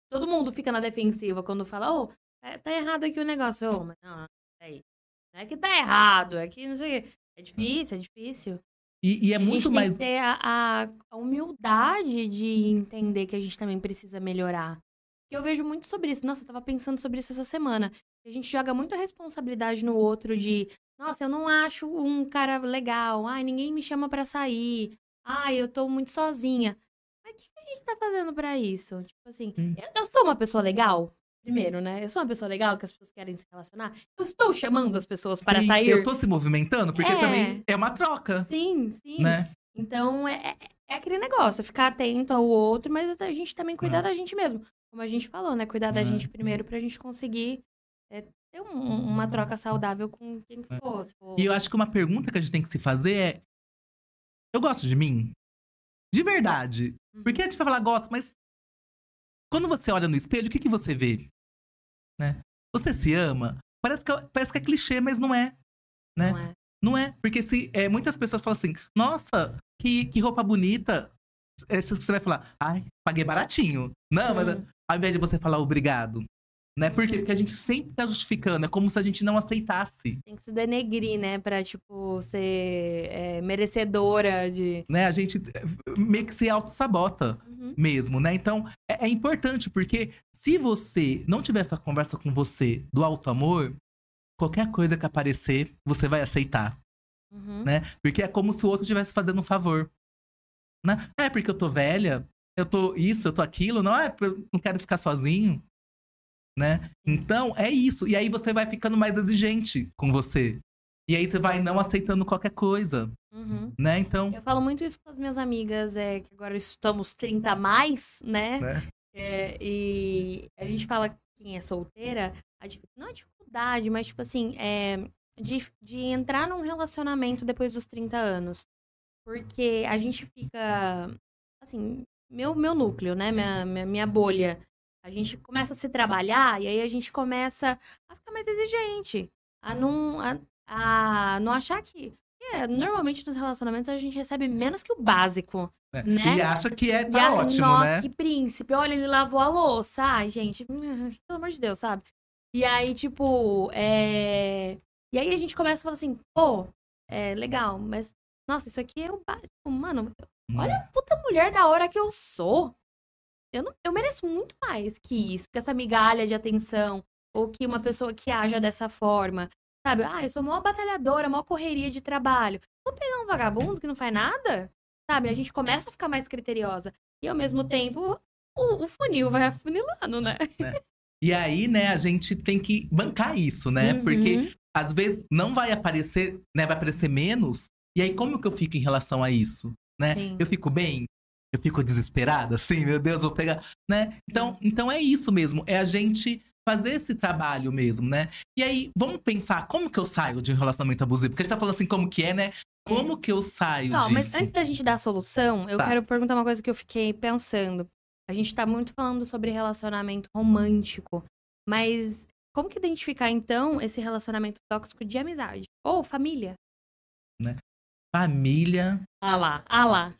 Todo mundo fica na defensiva quando fala, ô, tá, tá errado aqui o negócio. Ô, mas não, não, peraí. Não é que tá errado, é que não sei o quê. É difícil, é difícil. E, e é a muito gente mais. tem que ter a, a- a humildade de entender que a gente também precisa melhorar. E eu vejo muito sobre isso. Nossa, eu tava pensando sobre isso essa semana. A gente joga muita responsabilidade no outro de, nossa, eu não acho um cara legal. Ai, ninguém me chama pra sair. Ai, eu tô muito sozinha. Mas o que, que a gente tá fazendo pra isso? Tipo assim, Hum. eu, eu sou uma pessoa legal? Primeiro, né? Eu sou uma pessoa legal que as pessoas querem se relacionar. Eu estou chamando as pessoas para Sim, sair. Eu tô se movimentando, porque É. também é uma troca, Sim, sim. né? Então, é, é, é aquele negócio, ficar atento ao outro, mas a gente também cuidar É. da gente mesmo. Como a gente falou, né? Cuidar da É. gente primeiro pra gente conseguir é, ter um- uma troca saudável com quem que É. for. for. E eu acho que uma pergunta que a gente tem que se fazer é: Eu gosto de mim? De verdade. Uhum. Porque a gente vai falar gosto, mas quando você olha no espelho, o que, que você vê? Né? Você se ama? Parece que, é- parece que é clichê, mas não é. né? Não é? Não é. Porque se é, muitas pessoas falam assim: Nossa, que, que roupa bonita. É, Você vai falar: Ai, paguei baratinho. Não, mas Hum. ao invés de você falar obrigado. Né? Por quê? Porque a gente sempre tá justificando. É como se a gente não aceitasse. Tem que se denegrir, né? Pra, tipo, ser é, merecedora de. né? A gente eh, meio que se auto-sabota Uhum. Mesmo, né? Então, é, é importante, porque se você não tiver essa conversa com você do auto-amor, qualquer coisa que aparecer, você vai aceitar, Uhum. né? Porque é como se o outro estivesse fazendo um favor. Né? É porque eu tô velha, eu tô isso, eu tô aquilo, não é porque eu não quero ficar sozinho, né? Então, é isso. E aí você vai ficando mais exigente com você. E aí você vai não aceitando qualquer coisa, Uhum. né? Então, Eu falo muito isso com as minhas amigas, é que agora estamos 30 a mais, né? né? É, e a gente fala quem é solteira, a não a dificuldade, mas tipo assim, é, de, de entrar num relacionamento depois dos 30 anos. Porque a gente fica, assim, meu, meu núcleo, né? Minha, minha, minha bolha. A gente começa a se trabalhar e aí a gente começa a ficar mais exigente. A não, a, a não achar que. É, normalmente nos relacionamentos a gente recebe menos que o básico. né? Né? E acha que é E tá a- ótimo, nossa, né? que príncipe. Olha, ele lavou a louça. Ai, gente, hum, pelo amor de Deus, sabe? E aí, tipo, é... E aí a gente começa a falar assim, pô, é legal, mas... Nossa, isso aqui é o... ba- Tipo, mano, olha a puta mulher da hora que eu sou. Eu, não, eu mereço muito mais que isso, que essa migalha de atenção, ou que uma pessoa que haja dessa forma. Sabe? Ah, eu sou mó batalhadora, mó correria de trabalho. Vou pegar um vagabundo que não faz nada? Sabe? A gente começa a ficar mais criteriosa. E ao mesmo tempo, o, o funil vai afunilando, né? E aí, né, a gente tem que bancar isso, né? Uhum. Porque às vezes não vai aparecer, né? Vai aparecer menos. E aí, como que eu fico em relação a isso? Né? Sim. Eu fico bem? Eu fico desesperada, assim, meu Deus, vou pegar. Né? Então, então é isso mesmo. É a gente fazer esse trabalho mesmo, né? E aí, vamos pensar como que eu saio de um relacionamento abusivo? Porque a gente tá falando assim, como que é, né? Como que eu saio Não, disso? mas antes da gente dar a solução, eu Tá. quero perguntar uma coisa que eu fiquei pensando. A gente tá muito falando sobre relacionamento romântico, mas como que identificar então esse relacionamento tóxico de amizade? Ou família? Família. Ah lá, ah lá.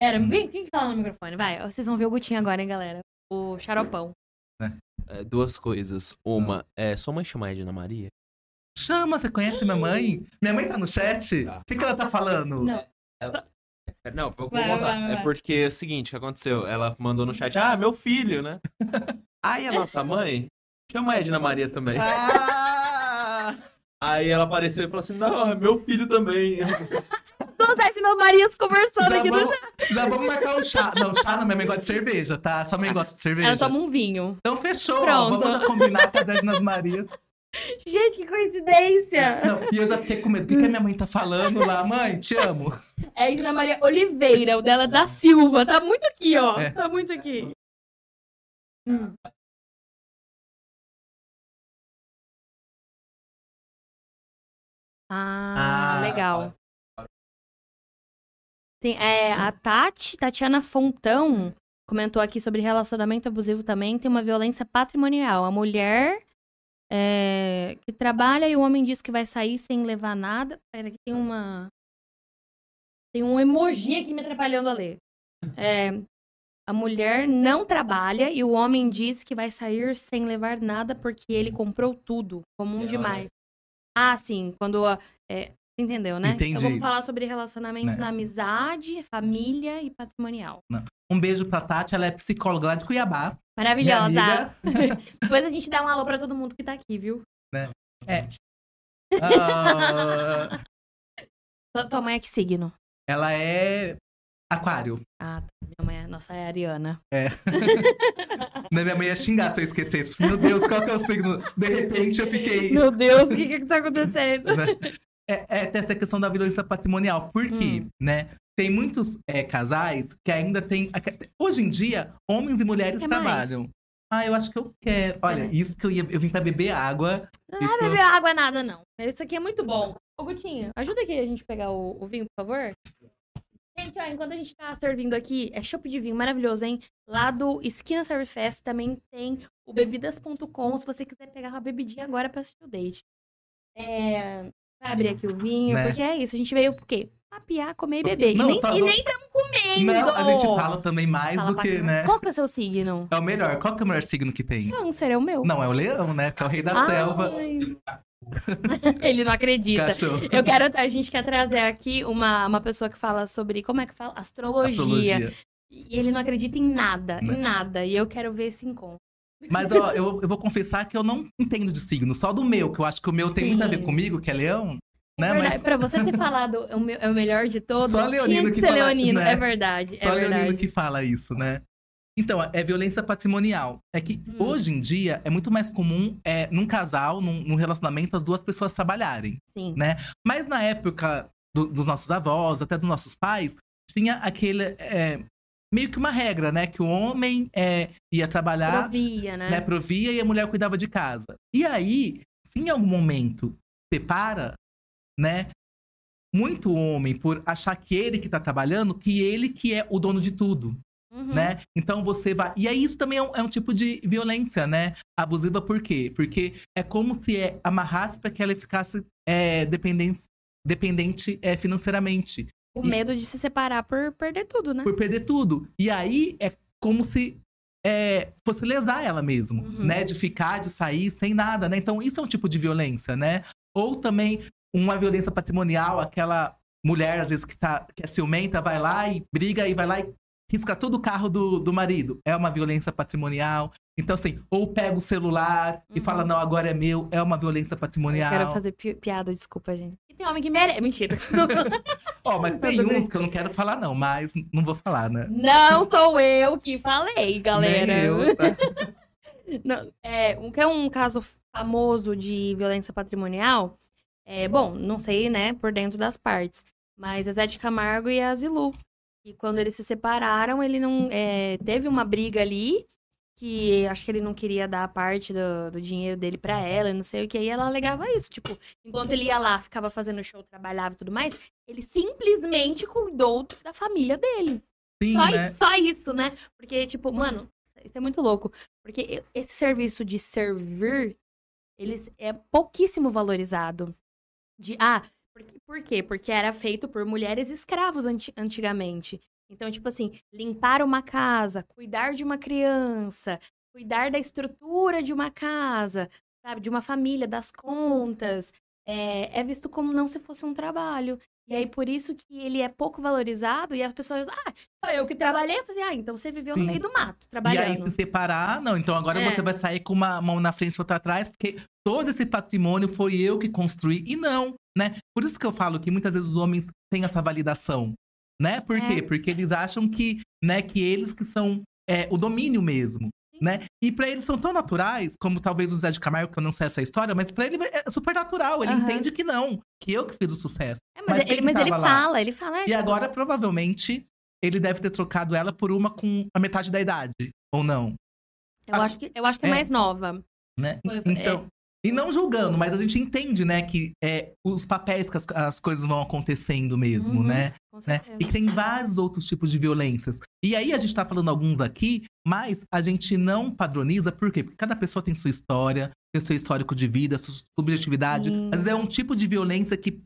Era, vem, quem que fala no microfone? Vai, vocês vão ver o Gutinho agora, hein, galera? O xaropão. É, duas coisas. Uma, é, sua mãe chama a Edna Maria? Chama, você conhece minha mãe? Minha mãe tá no chat? O Tá. que, que ela tá falando? Não. É, Não, eu vou Vai, contar. vai, vai, É porque é o seguinte, o que aconteceu? Ela mandou no chat, ah, meu filho, né? Aí a nossa mãe chama a Edna Maria também. Ah! Aí ela apareceu e falou assim, não, é meu filho também. As Ednas Marias conversando Já aqui no vamos, já vamos marcar um chá. Não, chá não, minha mãe gosta de cerveja, tá? Sua mãe gosta de cerveja. Ela toma um vinho. Então fechou, ó. Vamos já combinar com as Ednas Maria. Gente, que coincidência! Não, e eu já fiquei com medo. O que, que a minha mãe tá falando lá? Mãe, te amo. É Edna Maria Oliveira, o dela é da Silva. Tá muito aqui, ó. É. Tá muito aqui. Hum. Ah, Ah, legal. Tem, é, a Tati, Tatiana Fontão, comentou aqui sobre relacionamento abusivo também. Tem uma violência patrimonial. A mulher é, que trabalha e o homem diz que vai sair sem levar nada. Pera, aqui tem uma. Tem um emoji aqui me atrapalhando a ler. É, a mulher não trabalha e o homem diz que vai sair sem levar nada porque ele comprou tudo. Comum demais. Ah, sim. Quando. a- É, entendeu, né? Entendi. Eu vou falar sobre relacionamento Né. na amizade, família e patrimonial. Um beijo pra Tati, ela é psicóloga lá de Cuiabá. Maravilhosa. Depois a gente dá um alô pra todo mundo que tá aqui, viu? Ah, Tua- Tua mãe é que signo? ela é aquário. Ah, tá. Minha mãe é. Nossa, é a Ariana. Né, Minha mãe ia xingar se eu esquecesse. Meu Deus, qual que é o signo? De repente eu fiquei. Meu Deus, o que que tá acontecendo? É, é essa questão da violência patrimonial. Por quê? Hum. Né? Tem muitos é, casais que ainda tem. Hoje em dia, homens e mulheres Quer mais? trabalham. Ah, eu acho que eu quero. Olha, mais? isso que eu ia. Eu vim pra beber água. Não tô- beber água nada, não. Isso aqui é muito bom. Ô, Gutinho, ajuda aqui a gente pegar o, o vinho, por favor. Gente, ó, enquanto a gente tá servindo aqui, é chopp de vinho maravilhoso, hein? Lá do Esquina Serve Fest também tem o bebidas.com, se você quiser pegar uma bebidinha agora pra assistir o date. É... Vai abrir aqui o vinho, Né? porque é isso. A gente veio por quê? Papiar, comer e beber. Não, e nem tá estamos comendo! Não, a gente fala também mais Fala do que, né? Qual que é o seu signo? É o melhor. Qual que é o melhor signo que tem? Câncer, é o meu. Não, é o leão, né? Que é o rei da Ai. selva. Ele não acredita. Cachorro. Eu quero, a gente quer trazer aqui uma, uma pessoa que fala sobre, como é que fala? Astrologia. Astrologia. E ele não acredita em nada, Né? em nada. E eu quero ver esse encontro. Mas ó, eu, eu vou confessar que eu não entendo de signo, só do meu, que eu acho que o meu tem muito a ver Sim. comigo, que é leão. Né? é verdade. Mas Pra você ter falado é o, meu- é o melhor de todos, Só Leonino que que fala, leonino. né? É verdade, só é Leonino verdade. que fala isso, né? Então, é violência patrimonial. É que Hum. hoje em dia é muito mais comum é, num casal, num, num relacionamento, as duas pessoas trabalharem. Sim. Mas na época do- dos nossos avós, até dos nossos pais, tinha aquele. é, meio que uma regra, né? Que o homem é, ia trabalhar, Provia, né? né, provia e a mulher cuidava de casa. E aí, se em algum momento separa, né? Muito homem, por achar que ele que tá trabalhando, que ele que é o dono de tudo, Uhum. né? Então você vai. E aí, isso também é um, é um tipo de violência, né? Abusiva por quê? Porque é como se é, amarrasse para que ela ficasse é, dependente, dependente é, financeiramente O medo de se separar por perder tudo, né? por perder tudo. E aí é como se é, fosse lesar ela mesmo, Uhum. né? De ficar, de sair sem nada, né? Então isso é um tipo de violência, né? Ou também uma violência patrimonial, aquela mulher, às vezes, que, tá, que é ciumenta, vai lá e briga e vai lá e risca todo o carro do, do marido. É uma violência patrimonial. Então, assim, ou pega o celular e Uhum. fala, não, agora é meu, é uma violência Eu patrimonial. quero fazer pi- piada, desculpa, gente. E tem homem que merece. Mentira. Ó, mas tem Tudo bem. uns que eu não quero falar, não, mas não vou falar, né? Não sou eu que falei, galera. Nem eu, tá? Não, é, um que é um caso famoso de violência patrimonial, é, bom, não sei, né, por dentro das partes, mas a Zé de Camargo e a Zilu. E quando eles se separaram, ele não. é, teve uma briga ali, que acho que ele não queria dar parte do, do dinheiro dele pra ela, e não sei o que, e ela alegava isso. Tipo, enquanto ele ia lá, ficava fazendo show, trabalhava e tudo mais, ele simplesmente cuidou da família dele. Sim, Só, né? só isso, né? Porque, tipo, mano, isso é muito louco. Porque esse serviço de servir, eles é pouquíssimo valorizado. De, ah, por, quê- por quê? Porque era feito por mulheres escravos anti- antigamente. Então, tipo assim, limpar uma casa, cuidar de uma criança, cuidar da estrutura de uma casa, sabe? De uma família, das contas. é, é visto como não se fosse um trabalho. E aí, por isso que ele é pouco valorizado e as pessoas, ah, só eu que trabalhei. Eu falei, ah, então você viveu no Sim. meio do mato, E aí, trabalhando. se separar, não. Então agora É. você vai sair com uma mão na frente e outra atrás, porque todo esse patrimônio foi eu que construí. E não, né? Por isso que eu falo que muitas vezes os homens têm essa validação, né? Por quê? É. Porque eles acham que, né, que eles que são é, o domínio mesmo. Né? E pra eles são tão naturais, como talvez o Zé de Camargo, que eu não sei essa história, mas pra ele é super natural. Ele Aham. entende que não, que eu que fiz o sucesso. É, mas, mas ele, mas ele fala, ele fala. é, E tipo, agora, provavelmente, ele deve ter trocado ela por uma com a metade da idade, ou não, Eu acho que, eu acho que é É. mais nova. né? Então, e não julgando, mas a gente entende, né, que é os papéis que as, as coisas vão acontecendo mesmo, Uhum. né? Né? E que tem vários outros tipos de violências. E aí a gente tá falando alguns aqui, mas a gente não padroniza, por quê? Porque cada pessoa tem sua história, tem seu histórico de vida, sua subjetividade. Sim. Às vezes é um tipo de violência que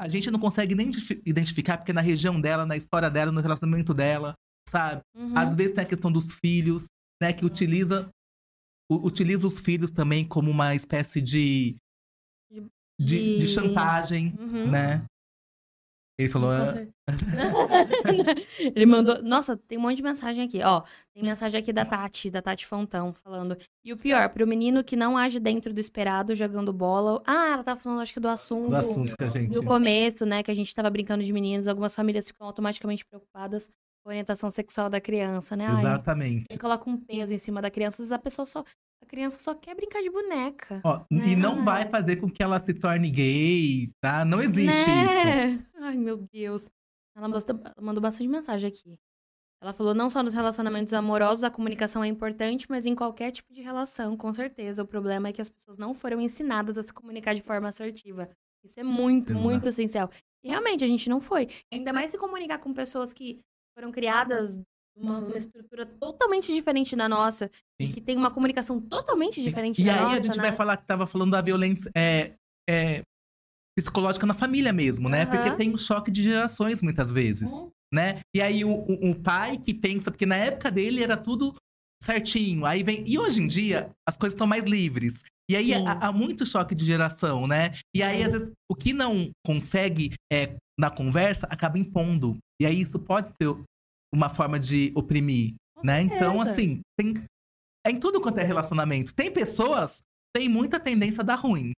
a gente não consegue nem identificar, porque é na região dela, na história dela, no relacionamento dela, sabe? Uhum. Às vezes tem a questão dos filhos, né? Que utiliza, utiliza os filhos também como uma espécie de, de, de chantagem, Uhum. né? Ele falou. "Ah. Ele mandou. Nossa, tem um monte de mensagem aqui. Ó, tem mensagem aqui da Tati, da Tati Fontão, falando. E o pior, pro menino que não age dentro do esperado, jogando bola. Ah, ela tá falando, acho que do assunto. do assunto que a gente. Do começo, né? Que a gente tava brincando de meninos. Algumas famílias ficam automaticamente preocupadas orientação sexual da criança, né? Ai, Exatamente. Aí coloca um peso em cima da criança. Às vezes a pessoa só. A criança só quer brincar de boneca. Ó, Né? E não vai fazer com que ela se torne gay, tá? Não existe isso. né? Ai, meu Deus. Ela mandou bastante mensagem aqui. Ela falou: não só nos relacionamentos amorosos a comunicação é importante, mas em qualquer tipo de relação, com certeza. O problema é que as pessoas não foram ensinadas a se comunicar de forma assertiva. Isso é muito, Exato. muito essencial. E realmente a gente não foi. Ainda mais se comunicar com pessoas que foram criadas numa, numa estrutura totalmente diferente da nossa, e Sim. que tem uma comunicação totalmente diferente E da aí nossa. a gente né? vai falar que tava falando da violência é, é, psicológica na família mesmo, né? Aham. Porque tem um choque de gerações muitas vezes, Hum. né? E aí o, o, o pai que pensa, porque na época dele era tudo certinho, aí vem. E hoje em dia as coisas estão mais livres. E aí há, há muito choque de geração, né? E aí, às vezes, o que não consegue é, na conversa acaba impondo. E aí isso pode ser uma forma de oprimir, Com né? Então, certeza. assim, tem. É em tudo quanto é relacionamento. Tem pessoas que têm muita tendência a dar ruim.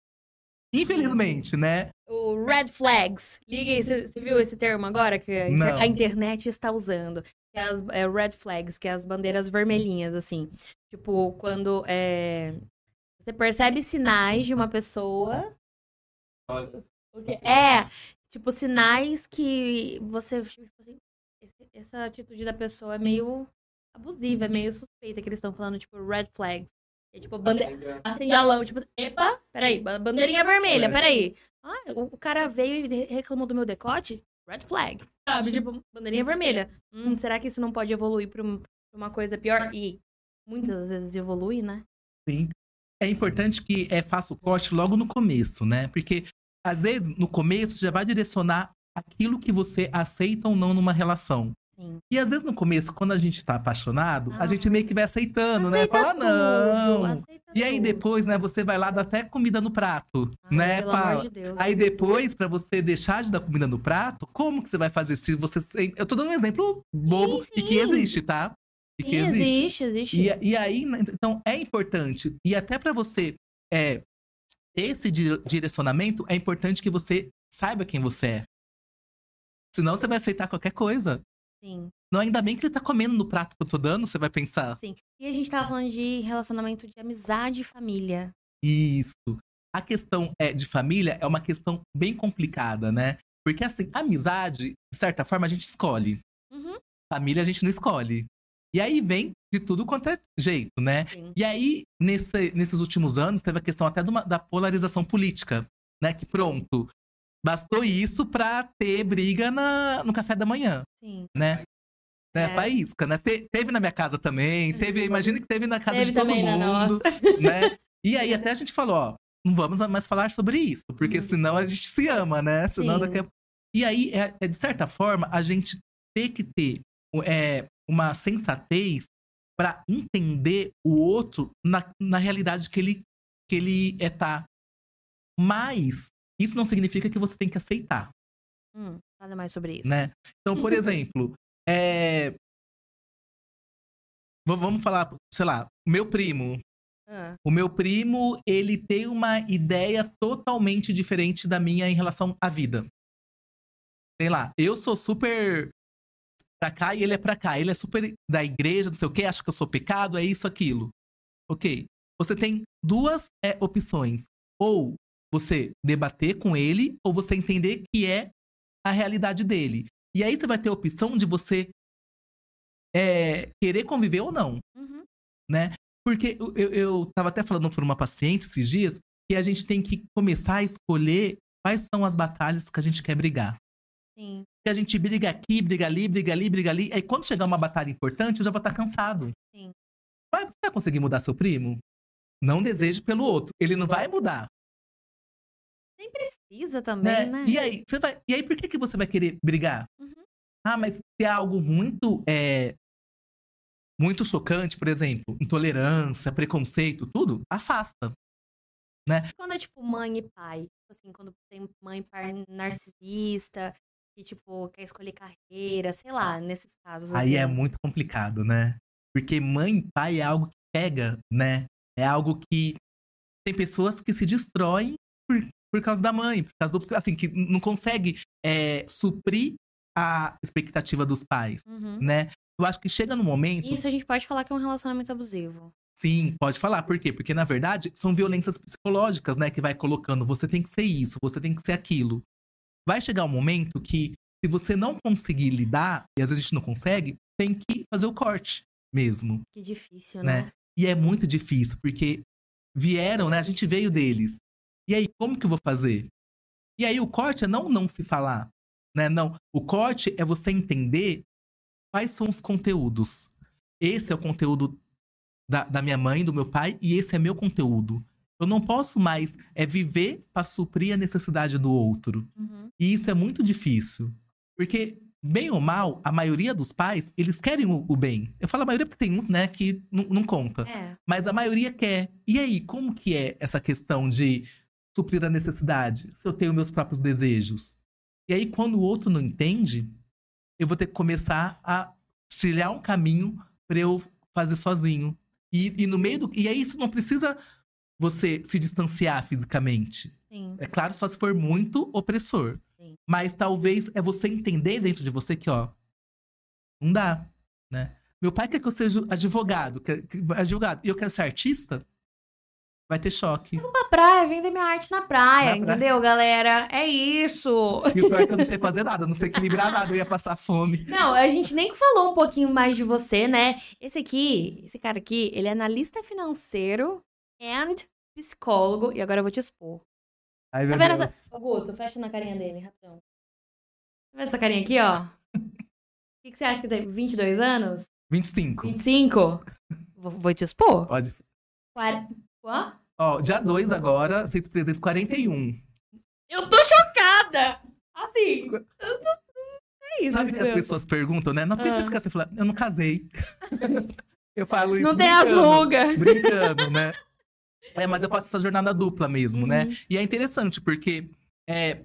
Infelizmente, né? O red flags. Liga aí, você viu esse termo agora que a, inter- Não. a internet está usando? Que é as é, red flags, que é as bandeiras vermelhinhas, assim. Tipo, quando é, você percebe sinais de uma pessoa. Olha? É, tipo, sinais que você. Tipo assim, esse- essa atitude da pessoa é meio abusiva, é meio suspeita, que eles estão falando, tipo, red flags. É tipo, bande acende a lâmpada, tipo, epa, peraí, ba- bandeirinha vermelha, É. peraí. Ah, o, o cara veio e reclamou do meu decote? Red flag. Sabe, tipo, bandeirinha vermelha. Hum, será que isso não pode evoluir pra, um- pra uma coisa pior? E muitas vezes evolui, né? Sim. É importante que é, faça o corte logo no começo, né? Porque, às vezes, no começo já vai direcionar aquilo que você aceita ou não numa relação. Sim. E às vezes no começo, quando a gente tá apaixonado, Ah. a gente meio que vai aceitando, né? Aceita Fala, tudo, não. E aí tudo. depois, né, você vai lá dar até comida no prato, Ai, né? Amor de Deus. Aí depois, pra você deixar de dar comida no prato, como que você vai fazer se você. Eu tô dando um exemplo bobo Sim, e que sim. existe, tá? E Sim, que existe. existe, existe. E, e aí, né, então, é importante. E até pra você é, esse di- direcionamento, é importante que você saiba quem você é. Senão você vai aceitar qualquer coisa. Sim, Não, ainda bem que ele tá comendo no prato que eu tô dando, você vai pensar. sim. E a gente tava falando de relacionamento de amizade e família. Isso. A questão é, de família é uma questão bem complicada, né? Porque, assim, amizade, de certa forma, a gente escolhe. Uhum. Família, a gente não escolhe. E aí vem de tudo quanto é jeito, né? Sim. E aí, nesse- nesses últimos anos, teve a questão até de uma- da polarização política, né? Que pronto, bastou isso pra ter briga na- no café da manhã, Sim. né? Né? É. Faísca, né? Te- teve na minha casa também, teve, imagina que teve na casa Teve de todo também na mundo, nossa. né? E aí até a gente falou, ó, não vamos mais falar sobre isso, porque Uhum. senão a gente se ama, né? Senão Sim. daqui a... E aí, é, é, de certa forma, a gente tem que ter é, uma sensatez para entender o outro na, na realidade que ele, que ele é tá. Mas isso não significa que você tem que aceitar, Hum, fala mais sobre isso. né? Então, por exemplo, é... Vamos falar, sei lá, meu primo. Ah, O meu primo, ele tem uma ideia totalmente diferente da minha em relação à vida. Sei lá, eu sou super pra cá e ele é pra cá. Ele é super da igreja, não sei o quê, acha que eu sou pecado, é isso, aquilo. Ok. Você tem duas é, opções. Ou você debater com ele, ou você entender que é a realidade dele. E aí você vai ter a opção de você é, querer conviver ou não uhum. né? Porque eu, eu, eu tava até falando por uma paciente esses dias que a gente tem que começar a escolher quais são as batalhas que a gente quer brigar. Sim. Que a gente briga aqui, briga ali, briga ali, briga ali. Aí quando chegar uma batalha importante, eu já vou estar cansado. Sim. Vai, você vai conseguir mudar seu primo? Não deseje pelo outro. Ele não vai mudar. Nem precisa também, né? E aí, você vai. E aí, por que, que você vai querer brigar? Uhum. Ah, mas se é algo muito. É, muito chocante, por exemplo, intolerância, preconceito, tudo, afasta. Quando é tipo mãe e pai, tipo assim, quando tem mãe e pai narcisista, que tipo quer escolher carreira, sei lá, nesses casos Aí assim. é muito complicado, né? Porque mãe e pai é algo que pega, né? É algo que tem pessoas que se destroem por, por causa da mãe, por causa do. Assim, que não consegue é, suprir a expectativa dos pais, Uhum. né? Eu acho que chega no momento. Isso a gente pode falar que é um relacionamento abusivo. Sim, pode falar. Por quê? Porque, na verdade, são violências psicológicas, né? Que vai colocando, você tem que ser isso, você tem que ser aquilo. Vai chegar um momento que, se você não conseguir lidar, e às vezes a gente não consegue, tem que fazer o corte mesmo, Que difícil, né? né? E é muito difícil, porque vieram, né? A gente veio deles. E aí, como que eu vou fazer? E aí, o corte é não não se falar, né? Não. O corte é você entender quais são os conteúdos. Esse é o conteúdo da, da minha mãe, do meu pai, e esse é meu conteúdo. Eu não posso mais é viver para suprir a necessidade do outro. Uhum. E isso é muito difícil. Porque, bem ou mal, a maioria dos pais, eles querem o, o bem. Eu falo a maioria porque tem uns, né, que não- conta. É. Mas a maioria quer. E aí, como que é essa questão de suprir a necessidade? Se eu tenho meus próprios desejos? E aí, quando o outro não entende, eu vou ter que começar a trilhar um caminho para eu fazer sozinho. E, e no meio do. E aí, isso não precisa você se distanciar fisicamente. Sim. É claro, só se for muito opressor. Sim. Mas talvez é você entender dentro de você que, ó, não dá, né? Meu pai quer que eu seja advogado, quer, que- advogado, e eu quero ser artista, vai ter choque. Pra praia, vender minha arte na praia, Na praia. entendeu, galera? É isso. E o pior é que eu não sei fazer nada, não sei equilibrar nada, eu ia passar fome. Não, a gente nem falou um pouquinho mais de você, né? Esse aqui, esse cara aqui, ele é analista financeiro and psicólogo. E agora eu vou te expor. Ai, Tá vendo Deus. essa... Ô, Guto, fecha na carinha dele, rapidão. Tá vendo essa carinha aqui, ó? O que, que você acha que tem? 22 anos? 25. 25? Vou, vou te expor. Pode. Quar... Quã? Ó, dia 2 agora, aceito presente 41. Eu tô chocada! Assim, eu tô... é isso, Sabe que as pessoas perguntam, né? Não pensa Ah. ficar assim, falando, eu não casei. eu falo isso Não tem as rugas. brincando, né? É, mas eu faço essa jornada dupla mesmo, né? Uhum. E é interessante, porque é,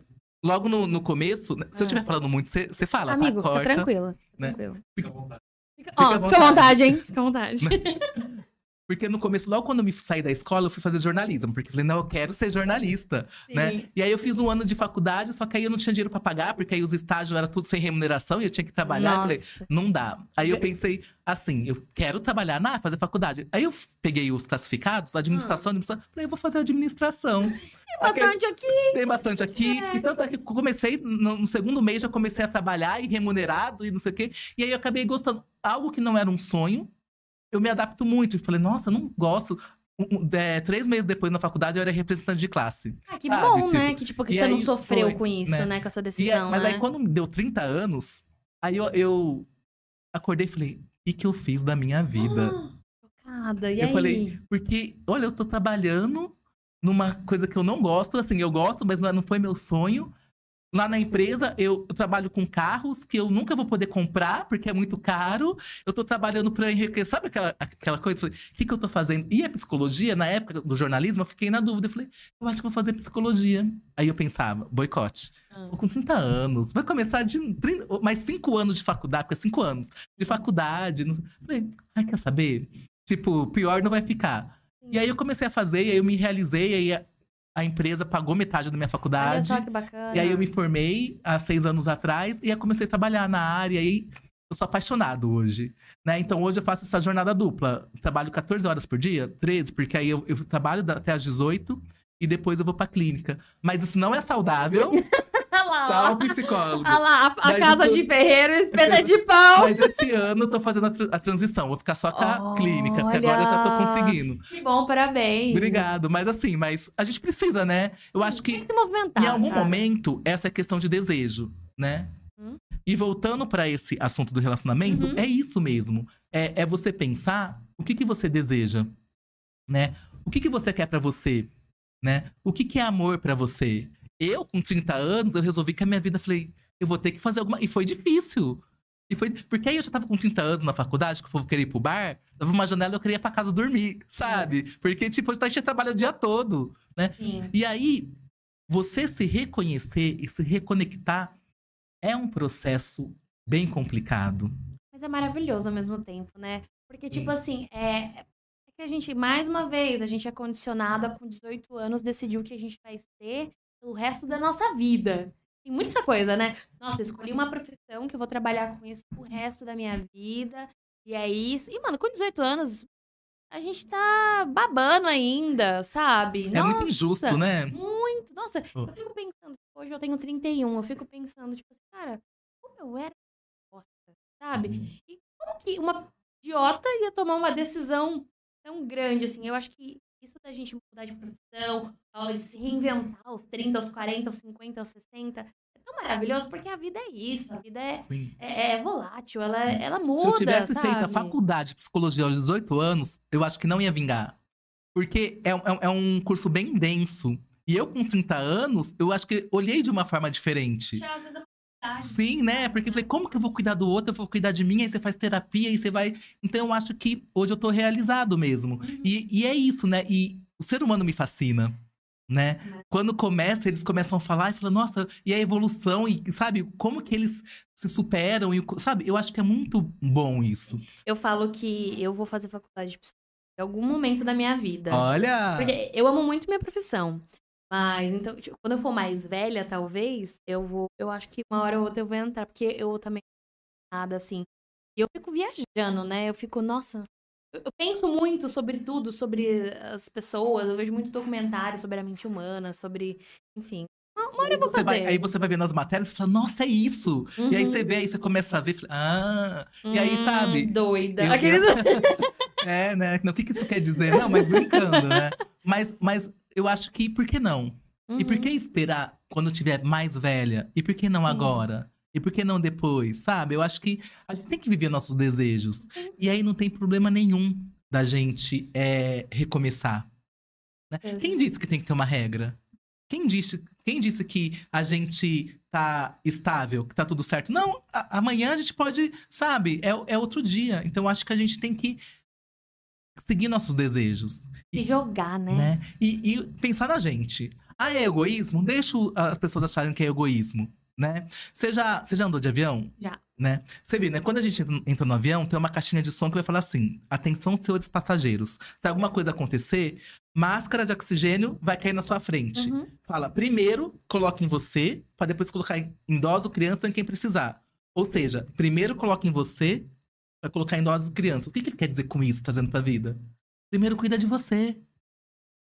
logo no, no começo, né, se eu Ah. estiver falando muito, você fala, Amigo, tá? fica Corta. tranquilo. né? tranquilo. Fica à vontade. Fica, Fica à fica vontade, hein? Fica à vontade. Porque no começo, logo quando eu me saí da escola, eu fui fazer jornalismo. Porque eu falei, não, eu quero ser jornalista, né? E aí eu fiz um ano de faculdade, só que aí eu não tinha dinheiro pra pagar, porque aí os estágios eram tudo sem remuneração e eu tinha que trabalhar. Eu falei, Nossa. não dá. Aí eu pensei assim, eu quero trabalhar na fazer faculdade. Aí eu peguei os classificados, administração, administração. Falei, eu vou fazer administração. Tem bastante aqui. Tem bastante aqui. É. Então, tá que eu comecei, no, no segundo mês, já comecei a trabalhar e remunerado e não sei o quê. E aí eu acabei gostando. Algo que não era um sonho, eu me adapto muito. E falei, nossa, eu não gosto. Um- é, três meses depois na faculdade, eu era representante de classe. Ah, que Sabe, bom, tipo, né? Que tipo, que você não sofreu foi, com isso, né? né? Com essa decisão, mas né? aí, quando deu 30 anos, aí eu, eu acordei e falei, o que, que eu fiz da minha vida? Chocada, e eu aí? falei, porque, olha, eu tô trabalhando numa coisa que eu não gosto, assim, eu gosto, mas não, é- não foi meu sonho. Lá na empresa, eu, eu trabalho com carros que eu nunca vou poder comprar, porque é muito caro. Eu tô trabalhando para enriquecer. Sabe aquela, aquela coisa? Eu Falei, o que, que eu tô fazendo? E a psicologia, na época do jornalismo, eu fiquei na dúvida. Eu falei, eu acho que vou fazer psicologia. Aí eu pensava, boicote. Ah. Tô com 30 anos, vai começar de 30, mais 5 anos de faculdade, porque é 5 anos de faculdade. Não... Falei, ai, quer saber? Tipo, pior não vai ficar. E aí eu comecei a fazer, e aí eu me realizei, aí a, empresa pagou metade da minha Olha faculdade. só que bacana. E aí eu me formei há seis anos atrás e aí comecei a trabalhar na área e eu sou apaixonado hoje, né? Então hoje eu faço essa jornada dupla. Trabalho 14 horas por dia, 13, porque aí eu, eu trabalho até às 18 e depois eu vou pra clínica. Mas isso não é saudável, Olha lá, tá? O psicólogo. Olha lá, a, a casa de ferreiro, espeta de pau. Mas esse ano eu tô fazendo a, tra- a transição. Vou ficar só com a clínica, porque agora eu já tô conseguindo. Que bom, parabéns. Obrigado. Mas assim, mas a gente precisa, né? Eu acho Tem que que se movimentar. Em algum sabe? momento, essa é questão de desejo, né? Hum. E voltando pra esse assunto do relacionamento, Uhum. é isso mesmo. É, é você pensar o que, que você deseja, né? O que, que você quer pra você, né? O que, que é amor pra você? Eu, com 30 anos, eu resolvi que a minha vida, falei, eu vou ter que fazer alguma... E foi difícil. E foi... Porque aí eu já tava com 30 anos na faculdade, que o povo queria ir pro bar, dava uma janela e eu queria ir pra casa dormir, sabe? Porque, tipo, a gente trabalha o dia todo, né? Sim. E aí, você se reconhecer e se reconectar é um processo bem complicado. Mas é maravilhoso ao mesmo tempo, né? Porque, tipo Sim. assim, é, é que a gente, mais uma vez, a gente é condicionado a com 18 anos decidir o que a gente vai ser pelo resto da nossa vida. Tem muito essa coisa, né? Nossa, eu escolhi uma profissão que eu vou trabalhar com isso o resto da minha vida. E é isso. E, mano, com 18 anos, a gente tá babando ainda, sabe? É muito Nossa, injusto, né? Muito. Nossa, Oh. eu fico pensando, hoje eu tenho 31, eu fico pensando, tipo assim, cara, como eu era bosta, sabe? E como que uma idiota ia tomar uma decisão tão grande assim? Eu acho que isso da gente mudar de profissão, a hora de se reinventar aos 30, aos 40, aos 50, aos 60, é tão maravilhoso, porque a vida é isso, a vida é, é, é volátil, ela, ela muda, Se eu tivesse sabe? feito a faculdade de psicologia aos 18 anos, eu acho que não ia vingar. Porque é, um- é um curso bem denso. E eu, com 30 anos, eu acho que olhei de uma forma diferente. Sim, né? Porque eu falei, como que eu vou cuidar do outro? Eu vou cuidar de mim, aí você faz terapia, aí você vai. Então eu acho que hoje eu tô realizado mesmo. E, e é isso, né? E o ser humano me fascina, né? Quando começa, eles começam a falar e falam, nossa, e a evolução, e sabe, como que eles se superam, e, sabe? Eu acho que é muito bom isso. Eu falo que eu vou fazer faculdade de psicologia em algum momento da minha vida. Olha! Porque eu amo muito minha profissão. Mas, então, tipo, quando eu for mais velha, talvez, eu vou. Eu acho que uma hora ou outra eu vou entrar, porque eu também nada assim. E eu fico viajando, né? Eu fico, nossa. Eu penso muito sobre tudo, sobre as pessoas. Eu vejo muito documentário sobre a mente humana, sobre. Enfim. Uma, uma hora eu vou Você fazer. vai, aí você vai vendo as matérias e fala, nossa, é isso! E aí Uhum. você vê, aí você começa a ver, fala, ah, e aí, Hum, sabe? Doida. Eu- Aqueles... É, né? Não, O que, que isso quer dizer? Não, mas brincando, né? Mas, mas eu acho que por que não? E por Uhum. que esperar quando tiver mais velha? E por que não Sim. agora? E por que não depois? Sabe? Eu acho que a gente tem que viver nossos desejos. E aí não tem problema nenhum da gente é, recomeçar. né? Quem disse que tem que ter uma regra? Quem disse, quem disse que a gente tá estável, que tá tudo certo? Não, a- amanhã a gente pode, sabe? É, é outro dia. Então eu acho que a gente tem que seguir nossos desejos. Se jogar, né? né? E, e pensar na gente. Ah, é egoísmo? Deixa as pessoas acharem que é egoísmo, né? Você já, você já andou de avião? Já. Né? Você vê, né? Quando a gente entra- entra no avião, tem uma caixinha de som que vai falar assim: atenção, senhores passageiros. Se alguma coisa acontecer, máscara de oxigênio vai cair na sua frente. Uhum. Fala, primeiro, coloque em você, para depois colocar em idoso, criança ou em quem precisar. Ou seja, primeiro coloque em você, para colocar em idosos e criança. O que, que ele quer dizer com isso, trazendo pra vida? Primeiro, cuida de você.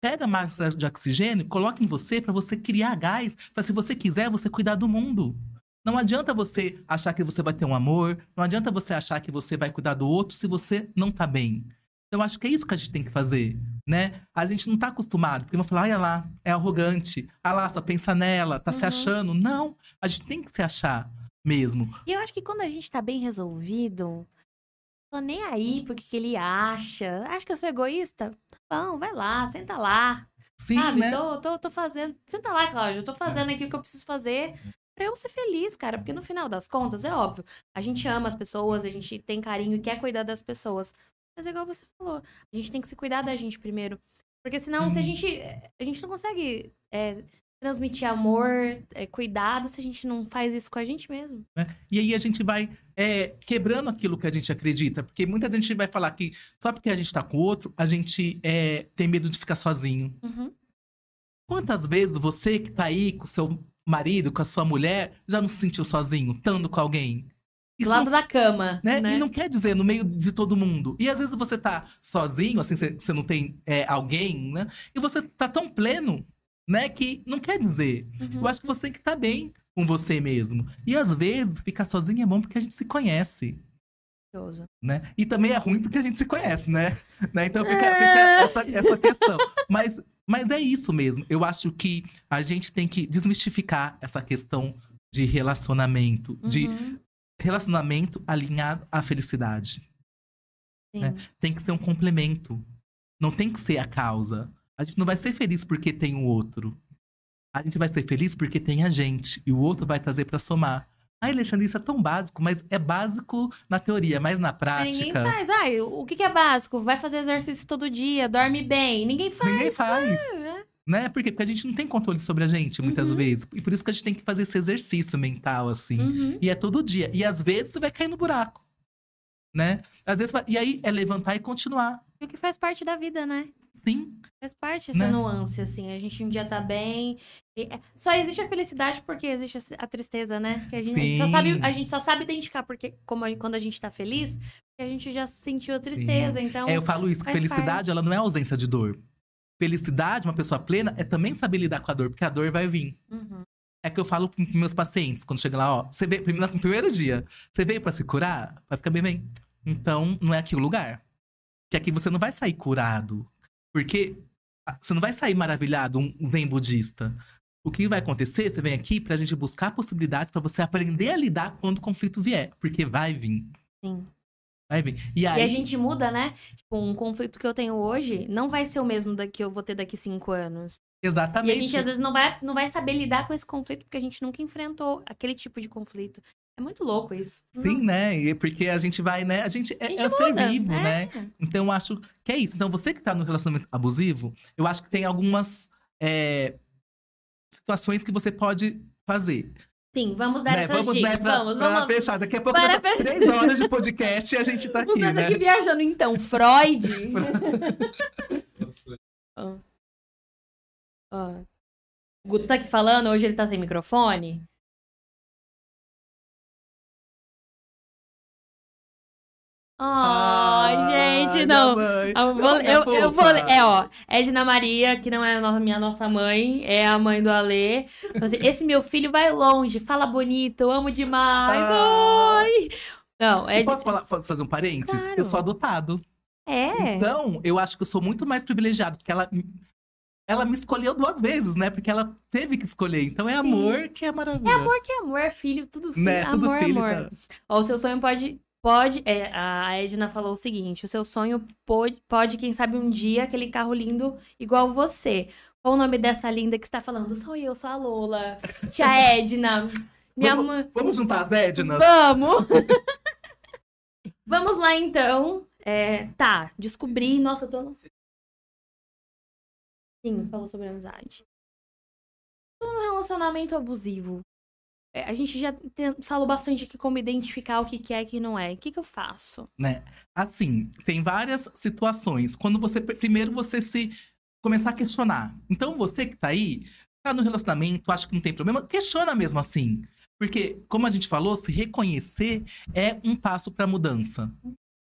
Pega a máscara de oxigênio, coloca em você para você criar gás, para se você quiser, você cuidar do mundo. Não adianta você achar que você vai ter um amor, não adianta você achar que você vai cuidar do outro se você não tá bem. Então, eu acho que é isso que a gente tem que fazer, né? A gente não tá acostumado, porque vão falar, olha lá, é arrogante, ah lá, só pensa nela, tá se Uhum. achando. Não, a gente tem que se achar mesmo. E eu acho que quando a gente tá bem resolvido, tô nem aí pro que, que ele acha. Acha que eu sou egoísta? Tá bom, vai lá, senta lá. Sim, sabe? né? Tô, tô, tô fazendo. Senta lá, Cláudia. Eu tô fazendo aqui o que eu preciso fazer pra eu ser feliz, cara. Porque no final das contas, é óbvio, a gente ama as pessoas, a gente tem carinho e quer cuidar das pessoas. Mas é igual você falou, a gente tem que se cuidar da gente primeiro. Porque senão, se a Uhum. gente. A gente não consegue é, transmitir amor, é, cuidado, se a gente não faz isso com a gente mesmo. E aí a gente vai é, quebrando aquilo que a gente acredita. Porque muita gente vai falar que só porque a gente tá com o outro, a gente é, tem medo de ficar sozinho. Uhum. Quantas vezes você que tá aí com seu marido, com a sua mulher, já não se sentiu sozinho, estando com alguém? Do lado não, da cama. né? Né? E não quer dizer no meio de todo mundo. E às vezes você tá sozinho, assim, você você não tem é, alguém, né? E você tá tão pleno, né? Que não quer dizer. Uhum. Eu acho que você tem que estar bem com você mesmo. E às vezes, ficar sozinho é bom porque a gente se conhece. Né? E também é ruim porque a gente se conhece, né? né? Então fica, fica essa, essa questão. Mas, mas é isso mesmo. Eu acho que a gente tem que desmistificar essa questão de relacionamento, de Uhum. relacionamento alinhado à felicidade. Né? Tem que ser um complemento. Não tem que ser a causa. A gente não vai ser feliz porque tem o outro. A gente vai ser feliz porque tem a gente. E o outro vai trazer pra somar. Ai, Alexandre, isso é tão básico, mas é básico na teoria, mas na Mas ninguém prática. faz. Ai, o que é básico? Vai fazer exercício todo dia, dorme bem. Ninguém faz. Ninguém faz. É. Né? Por quê? Porque a gente não tem controle sobre a gente, muitas Uhum. vezes. E por isso que a gente tem que fazer esse exercício mental, assim. Uhum. E é todo dia. E às vezes você vai cair no buraco. Né? Às vezes. E aí é levantar e continuar. E o que faz parte da vida, né? Sim. Faz parte essa Né? nuance, assim. A gente um dia tá bem. é- Só existe a felicidade porque existe a- tristeza, né? Que a gente só Sim. sabe, a gente só sabe identificar porque como a- quando a gente tá feliz, que a gente já sentiu a tristeza. Então, É, eu falo isso, que felicidade, parte. ela não é ausência de dor. Felicidade, uma pessoa plena, é também saber lidar com a dor, porque a dor vai vir. Uhum. É que eu falo com meus pacientes, quando chega lá, ó, você veio, no primeiro dia, você veio pra se curar? Vai ficar bem, bem. Então, não é aqui o lugar. Que aqui você não vai sair curado. Porque ah, você não vai sair maravilhado, um zen budista. O que vai acontecer, você vem aqui pra gente buscar possibilidades pra você aprender a lidar quando o conflito vier. Porque vai vir. Sim. Vai vir. E E aí, a gente muda, né? Tipo, um conflito que eu tenho hoje não vai ser o mesmo da que eu vou ter daqui cinco anos. E exatamente. a gente, às vezes, não vai, não vai saber lidar com esse conflito porque a gente nunca enfrentou aquele tipo de conflito. É muito louco isso. Sim, Nossa. né? E Porque a gente vai, né? A gente é, A gente é um ser vivo, é. né? Então eu acho que é isso. Então você que tá no relacionamento abusivo, eu acho que tem algumas é, situações que você pode fazer. Sim, vamos dar né? essas Vamos, dicas. né, pra, vamos, pra vamos. fechar. Daqui a pouco Para tá três horas de podcast e a gente tá aqui, Voltando né? aqui viajando, então. Freud. Ó. Ó. O Guto tá aqui falando, hoje ele tá sem microfone. Ai, gente, minha não. mãe. Eu vou, Minha eu, eu vou, é, ó, Edna Maria, que não é a nossa, minha nossa mãe, é a mãe do Alê. Então, assim, esse meu filho vai longe, fala bonito, eu amo demais. Ah. Ai. Não, é. Posso, falar, posso fazer um parênteses? Claro. Eu sou adotado. É. Então, eu acho que eu sou muito mais privilegiado, porque ela, ela me escolheu duas vezes, né? Porque ela teve que escolher. Então é amor que é maravilha. É amor que é amor, filho, tudo filho, né? Tudo amor, filho. amor. tá- Ó, o seu sonho pode. Pode. é, a Edna falou o seguinte: o seu sonho pode, pode, quem sabe, um dia aquele carro lindo igual você. Qual o nome dessa linda que está falando? Sou eu, sou a Lola. Tia Edna. Minha Vamos- mãe. Vamos juntar as Ednas? Vamos! Vamos lá então. É, tá, descobri. Nossa, eu tô. no- Sim, falou sobre amizade. Tô num relacionamento abusivo. É, a gente já tem- falou bastante aqui como identificar o que, que é e o que não é. O que, que eu faço? né? Assim, tem várias situações. Quando você primeiro você se começar a questionar. Então você que tá aí, tá no relacionamento, acha que não tem problema, questiona mesmo assim. Porque, como a gente falou, se reconhecer é um passo pra mudança.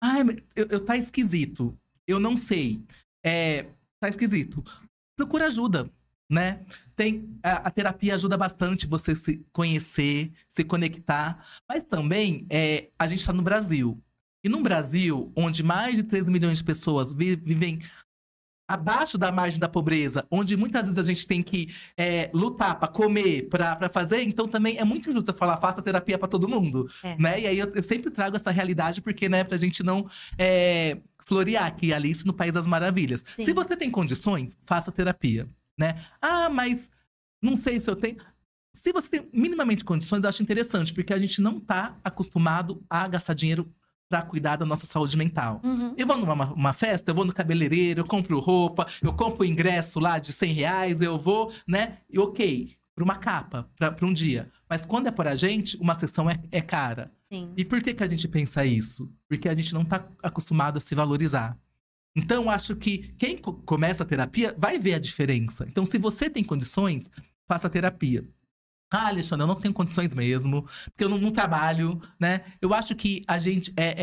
Ai, eu, eu tá esquisito. Eu não sei. É, tá esquisito. Procura ajuda, né? Tem a, a terapia ajuda bastante você se conhecer, se conectar, mas também é, a gente tá no Brasil. E no Brasil, onde mais de 3 milhões de pessoas vi- vivem abaixo da margem da pobreza, onde muitas vezes a gente tem que é, lutar para comer, para fazer, então também é muito injusto falar faça terapia para todo mundo, É. né? E aí eu, eu sempre trago essa realidade porque, né, pra gente não é, florear aqui Alice no País das Maravilhas. Sim. Se você tem condições, faça terapia, né? Ah, mas não sei se eu tenho. Se você tem minimamente condições, eu acho interessante, porque a gente não tá acostumado a gastar dinheiro pra cuidar da nossa saúde mental. Uhum. Eu vou numa uma festa, eu vou no cabeleireiro, eu compro roupa, eu compro ingresso lá de 100 reais, eu vou, né? E ok, pra uma capa, pra, pra um dia. Mas quando é por a gente, uma sessão é, é cara. Sim. E por que, que a gente pensa isso? Porque a gente não tá acostumado a se valorizar. Então, acho que quem co- começa a terapia vai ver a diferença. Então, se você tem condições, faça a terapia. Ah, Alexandre, eu não tenho condições mesmo, porque eu não, não trabalho, né? Eu acho que a gente é,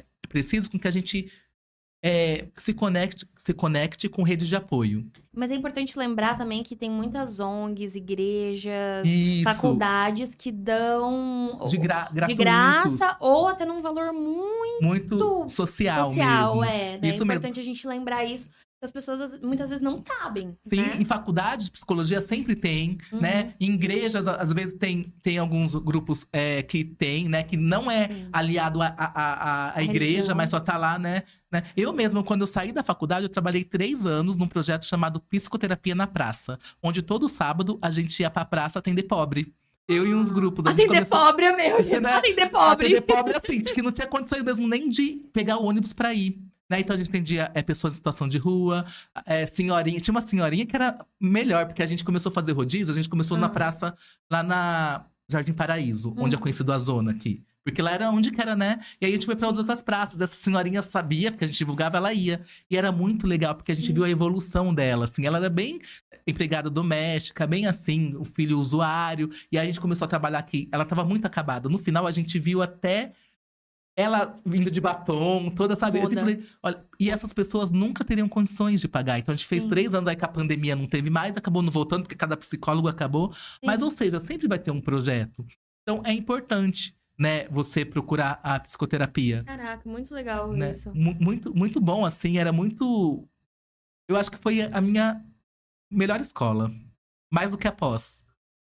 é preciso com que a gente é, se, conecte, se conecte com rede de apoio. Mas é importante lembrar também que tem muitas ONGs, igrejas, Isso. faculdades que dão De, gra de graça ou até num valor muito muito social, social, mesmo. é. Né? Isso é mesmo. importante a gente lembrar isso. Que As pessoas muitas vezes não sabem. Sim, né? em faculdade de psicologia sempre tem, Uhum. né? Em igrejas, às vezes, tem, tem alguns grupos é, que tem, né? Que não é Sim. aliado à a, a, a, a igreja, mas só tá lá, né? né? Eu mesmo, quando eu saí da faculdade, eu trabalhei três anos num projeto chamado Psicoterapia na Praça. Onde todo sábado a gente ia pra praça atender pobre. Eu e uns grupos. a gente Atender começou- pobre é meu. Né? Atender pobre. Atender pobre, assim, que não tinha condições mesmo nem de pegar o ônibus pra ir. Né? Então a gente atendia é, pessoas em situação de rua, é, senhorinha. Tinha uma senhorinha que era melhor, porque a gente começou a fazer rodízio, a gente começou na Ah. praça lá na Jardim Paraíso, onde é conhecido a zona aqui. Porque lá era onde que era, né? E aí a gente foi para as outras praças. Essa senhorinha sabia, porque a gente divulgava, ela ia. E era muito legal, porque a gente viu a evolução dela, assim. Ela era bem empregada doméstica, bem assim, o filho usuário. E aí a gente começou a trabalhar aqui. Ela tava muito acabada. No final, a gente viu até ela vindo de batom, toda, sabe? Falei, olha, e essas pessoas nunca teriam condições de pagar. Então a gente fez Sim. três anos aí que a pandemia não teve mais, acabou não voltando, porque cada psicólogo acabou. Mas, ou seja, sempre vai ter um projeto. Então é importante, né, você procurar a psicoterapia. Caraca, muito legal Né? isso. Mu- Muito, muito bom, assim, era muito. Eu acho que foi a minha melhor escola. Mais do que a pós.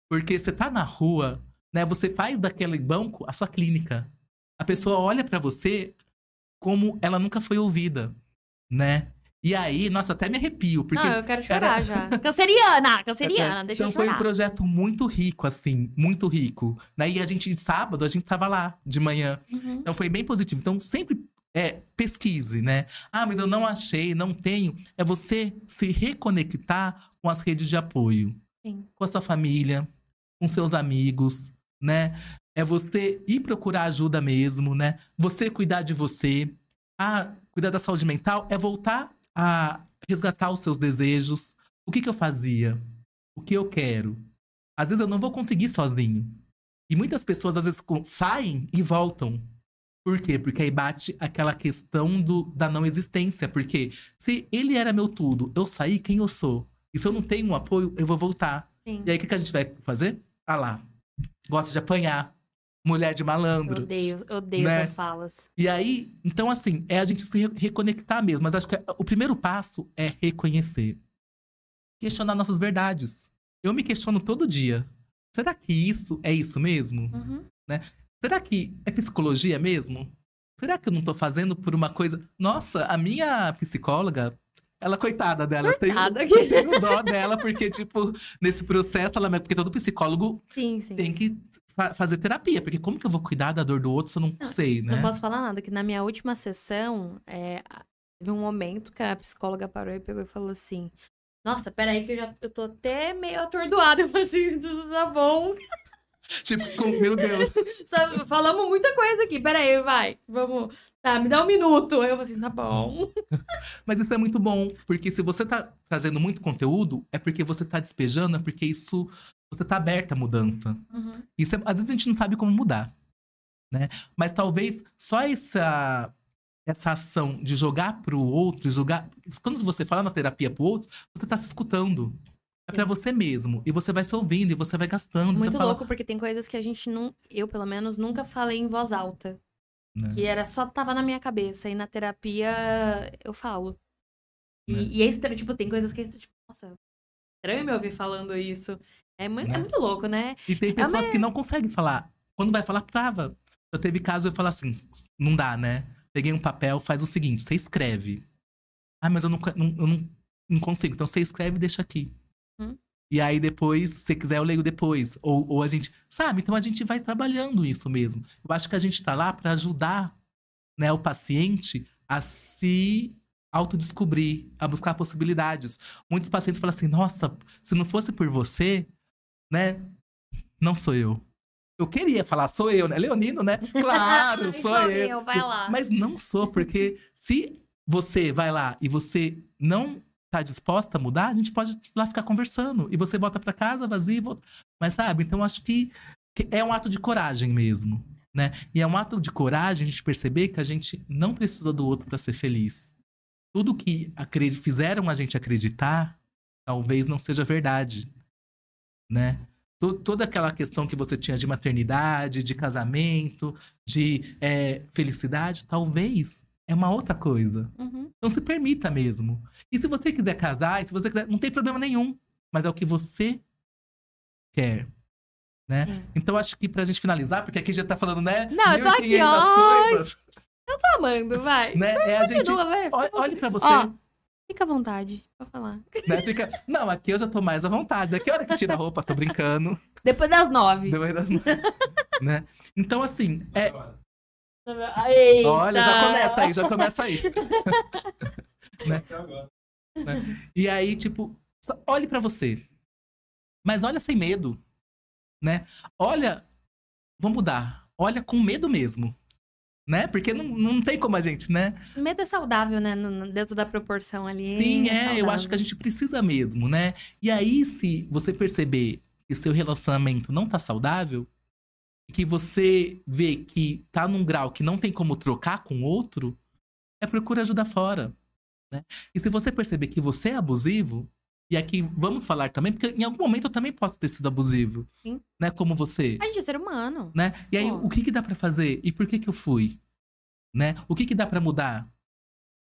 Porque você tá na rua, né? Você faz daquele banco a sua clínica. A pessoa olha pra você como ela nunca foi ouvida, né? E aí, nossa, até me arrepio, porque Não, eu quero chorar era- já. Canceriana, canceriana, deixa então eu foi um projeto muito rico, assim, muito rico. Né? E a gente, sábado, a gente tava lá de manhã. Uhum. Então foi bem positivo. Então sempre é, pesquise, né? Ah, mas eu não achei, não tenho. É você se reconectar com as redes de apoio. Sim. Com a sua família, com seus amigos, né? É você ir procurar ajuda mesmo, né? Você cuidar de você. Ah, cuidar da saúde mental é voltar a resgatar os seus desejos. O que, que eu fazia? O que eu quero? Às vezes eu não vou conseguir sozinho. E muitas pessoas, às vezes, saem e voltam. Por quê? Porque aí bate aquela questão do, da não existência. Porque se ele era meu tudo, eu saí, quem eu sou? E se eu não tenho um apoio, eu vou voltar. Sim. E aí, o que, que a gente vai fazer? Ah lá. Gosta de apanhar. Mulher de Eu malandro. odeio, eu odeio Né? essas falas. E aí, então assim, é a gente se re- reconectar mesmo. Mas acho que o primeiro passo é reconhecer. Questionar nossas verdades. Eu me questiono todo dia. Será que isso é isso mesmo? Uhum. Será que é psicologia mesmo? Será que eu não tô fazendo por uma coisa. Nossa, a minha psicóloga, ela, coitada dela, eu tenho, Surtada eu aqui. tenho dó dela, porque, tipo, nesse processo, ela. Porque todo psicólogo Sim, sim. tem que fa- fazer terapia. Porque como que eu vou cuidar da dor do outro se eu não, sei, né? Não posso falar nada, que na minha última sessão, é, teve um momento que a psicóloga parou e pegou e falou assim: Nossa, peraí, que eu já eu tô até meio atordoada. Eu falei assim, tudo tá bom. Tipo, com- meu Deus. Só falamos muita coisa aqui, peraí, vai. Vamos. Tá, me dá um minuto. Eu falei assim, tá bom. Mas isso é muito bom, porque se você tá trazendo muito conteúdo, é porque você tá despejando, é porque isso. Você tá aberta à mudança. Uhum. Isso é- às vezes a gente não sabe como mudar, né? Mas talvez só essa essa ação de jogar pro outro, jogar, quando você fala na terapia pro outro, você tá se escutando. É pra você mesmo. E você vai se ouvindo, e você vai gastando. Muito você fala, louco, porque tem coisas que a gente não. Eu, pelo menos, nunca falei em voz alta. né? Que era só tava na minha cabeça. E na terapia eu falo. E, Né? e é estranho, tipo, tem coisas que, tipo, nossa, estranho me ouvir falando isso. É muito, é Né? muito louco, né? E tem pessoas que não conseguem falar. Quando vai falar, trava. Eu teve caso, eu falo assim, não dá, né? Peguei um papel, faz o seguinte, você escreve. Ah, mas eu não, não- eu não, não consigo. Então você escreve e deixa aqui. Hum. E aí depois, se quiser, eu leio depois. Ou, ou a gente. Sabe? Então a gente vai trabalhando isso mesmo. Eu acho que a gente tá lá para ajudar né, o paciente a se autodescobrir, a buscar possibilidades. Muitos pacientes falam assim: nossa, se não fosse por você, né? Não sou eu. Eu queria falar, sou eu, né? Leonino, né? Claro, sou Sou eu. eu, vai lá. Mas não sou, porque se você vai lá e você não tá disposta a mudar, a gente pode lá ficar conversando. E você volta para casa vazio e volta. Mas sabe, então acho que, que é um ato de coragem mesmo, né? E é um ato de coragem a gente perceber que a gente não precisa do outro para ser feliz. Tudo que fizeram a gente acreditar, talvez não seja verdade, né? To- Toda aquela questão que você tinha de maternidade, de casamento, de é, felicidade, talvez é uma outra coisa. Uhum. Então se permita mesmo. E se você quiser casar, se você quiser, não tem problema nenhum. Mas é o que você quer. Né? Sim. Então acho que pra gente finalizar, porque aqui já tá falando, né? Não, eu tô aqui, 1500 ó. coisas, Tô amando, vai. né? É a gente. Continua, vai. Olhe pra você. Ó, fica à vontade pra falar. Né? Fica... Não, aqui eu já tô mais à vontade. Daqui a hora que tira a roupa, tô brincando. Depois das nove. Depois das- né? Então, assim, é, Eita. olha, já começa aí, já começa aí. Até agora. E aí, tipo, olhe pra você. Mas olha sem medo, né? Olha, vou mudar. Olha com medo mesmo, né? Porque não, não tem como a gente, né? Medo é saudável, né? no- dentro da proporção ali. Sim, é, eu saudável. acho que a gente precisa mesmo, né? E aí, se você perceber que seu relacionamento não tá saudável, que você vê que tá num grau que não tem como trocar com outro, é procura ajuda fora. Né? E se você perceber que você é abusivo, e aqui vamos falar também, porque em algum momento eu também posso ter sido abusivo. Sim. Né? Como você. A gente é ser humano. Né? E aí, Pô. o que, que dá pra fazer? E por que, que eu fui? Né? O que, que dá pra mudar?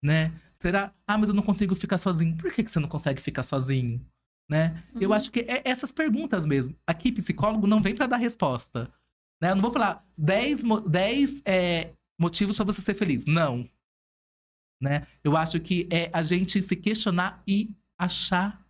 Né? Será? Ah, mas eu não consigo ficar sozinho. Por que, que você não consegue ficar sozinho? Né? Eu Uhum. acho que é essas perguntas mesmo. Aqui, psicólogo não vem pra dar resposta. Né? Eu não vou falar 10, mo- 10 é, motivos pra você ser feliz. Não. Né? Eu acho que é a gente se questionar e achar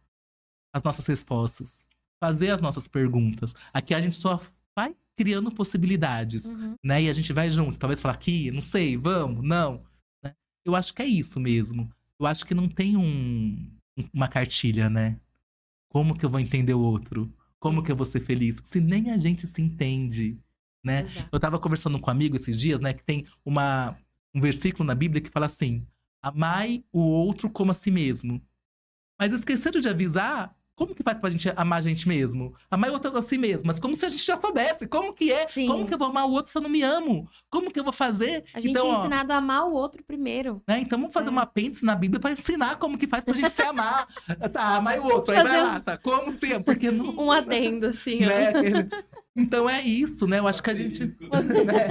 as nossas respostas. Fazer as nossas perguntas. Aqui a gente só vai criando possibilidades Uhum. né? E a gente vai junto. Talvez falar aqui, não sei, vamos, não. né? Eu acho que é isso mesmo. Eu acho que não tem um, uma cartilha, né? Como que eu vou entender o outro? Como que eu vou ser feliz? Se nem a gente se entende, né? Exato. Eu tava conversando com um amigo esses dias, né? Que tem uma, um versículo na Bíblia que fala assim: Amai o outro como a si mesmo. Mas esqueceram de avisar como que faz pra gente amar a gente mesmo? Amar o outro a si mesmo. Mas como se a gente já soubesse. Como que é? Sim. Como que eu vou amar o outro se eu não me amo? Como que eu vou fazer? A gente então, é ó, ensinado a amar o outro primeiro. né? Então vamos fazer É. um apêndice na Bíblia pra ensinar como que faz pra gente se amar. tá, amar o outro. Aí vai lá, tá? Como tem? Porque não. Um adendo, assim, ó. né? Aquele- Então é isso, né? Eu acho que a gente. né?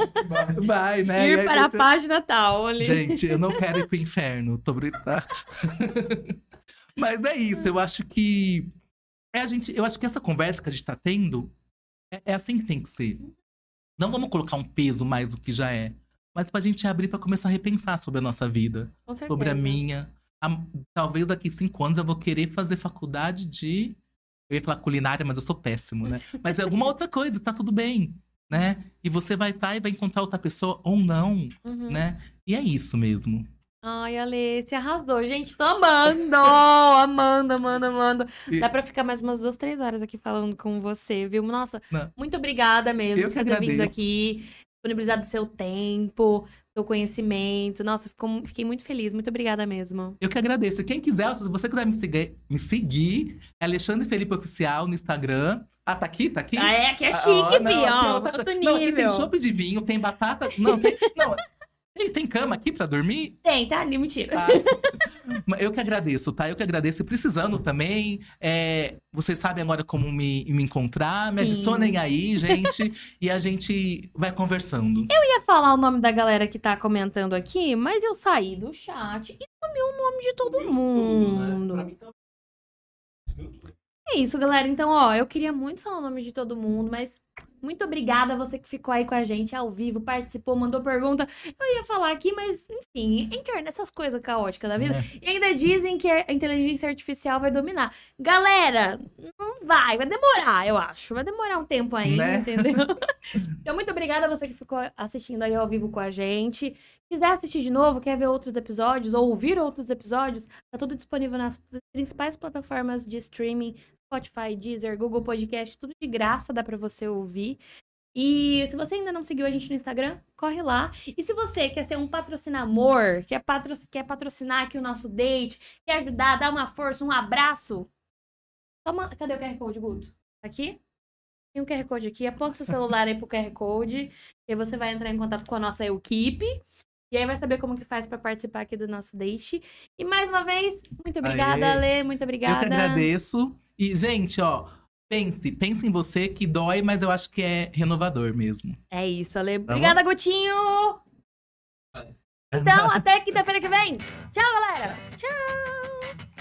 Vai, né? Ir para gente, a página tal ali. Gente, eu não quero ir pro inferno, tô brincando. Mas é isso, eu acho que. É a gente, eu acho que essa conversa que a gente tá tendo é, é assim que tem que ser. Não vamos colocar um peso mais do que já é. Mas pra gente abrir pra começar a repensar sobre a nossa vida, sobre a minha. A- talvez daqui cinco anos eu vou querer fazer faculdade de. Eu ia falar culinária, mas eu sou péssimo, né? Mas é alguma outra coisa, tá tudo bem, né? E você vai estar e vai encontrar outra pessoa ou não, Uhum. né? E é isso mesmo. Ai, Ale, você arrasou. Gente, tô amando! amando, amando, amando. E- Dá pra ficar mais umas duas, três horas aqui falando com você, viu? Nossa, Não. muito obrigada mesmo Eu por você ter vindo aqui, disponibilizado o seu tempo, seu conhecimento. Nossa, ficou- fiquei muito feliz. Muito obrigada mesmo. Eu que agradeço. Quem quiser, se você quiser me seguir, me seguir é Alexandre Felipe Oficial no Instagram. Ah, tá aqui? Tá aqui? Ah, é, aqui é Ah, chique, ó, fi, não, aqui ó. coisa. Não, aqui tem chopp de vinho, tem batata. Não, tem. Não, tem, tem cama aqui pra dormir? Tem, tá? ali, Mentira. Ah, mas eu que agradeço, tá? Eu que agradeço. E precisando também, é, vocês sabem agora como me, me encontrar. Me Sim. adicionem aí, gente. e a gente vai conversando. Eu ia falar o nome da galera que tá comentando aqui, mas eu saí do chat e comi o nome de todo né? Mundo. tá... É isso, galera. Então, ó, eu queria muito falar o nome de todo mundo, mas Muito obrigada a você que ficou aí com a gente ao vivo, participou, mandou pergunta. Eu ia falar aqui, mas enfim, internet, essas coisas caóticas da vida. É. E ainda dizem que a inteligência artificial vai dominar. Galera, não vai, vai demorar, eu acho. Vai demorar um tempo ainda, Né? entendeu? então, muito obrigada a você que ficou assistindo aí ao vivo com a gente. Quiser assistir de novo, quer ver outros episódios ou ouvir outros episódios, tá tudo disponível nas principais plataformas de streaming, Spotify, Deezer, Google Podcast, tudo de graça, dá pra você ouvir. E se você ainda não seguiu a gente no Instagram, corre lá. E se você quer ser um patrocinamor, quer, patro quer patrocinar aqui o nosso date, quer ajudar, dar uma força, um abraço, toma. Cadê o QR Code, Guto? Aqui? Tem um QR Code aqui. Aponta seu celular aí pro QR Code. E você vai entrar em contato com a nossa equipe. E aí vai saber como que faz pra participar aqui do nosso date. E mais uma vez, muito obrigada, Aê. Ale. Muito obrigada. Eu que agradeço. E, gente, ó, pense, pense em você que dói, mas eu acho que é renovador mesmo. É isso, Ale. Tá Obrigada, Gutinho! Então, até quinta-feira que vem. Tchau, galera! Tchau!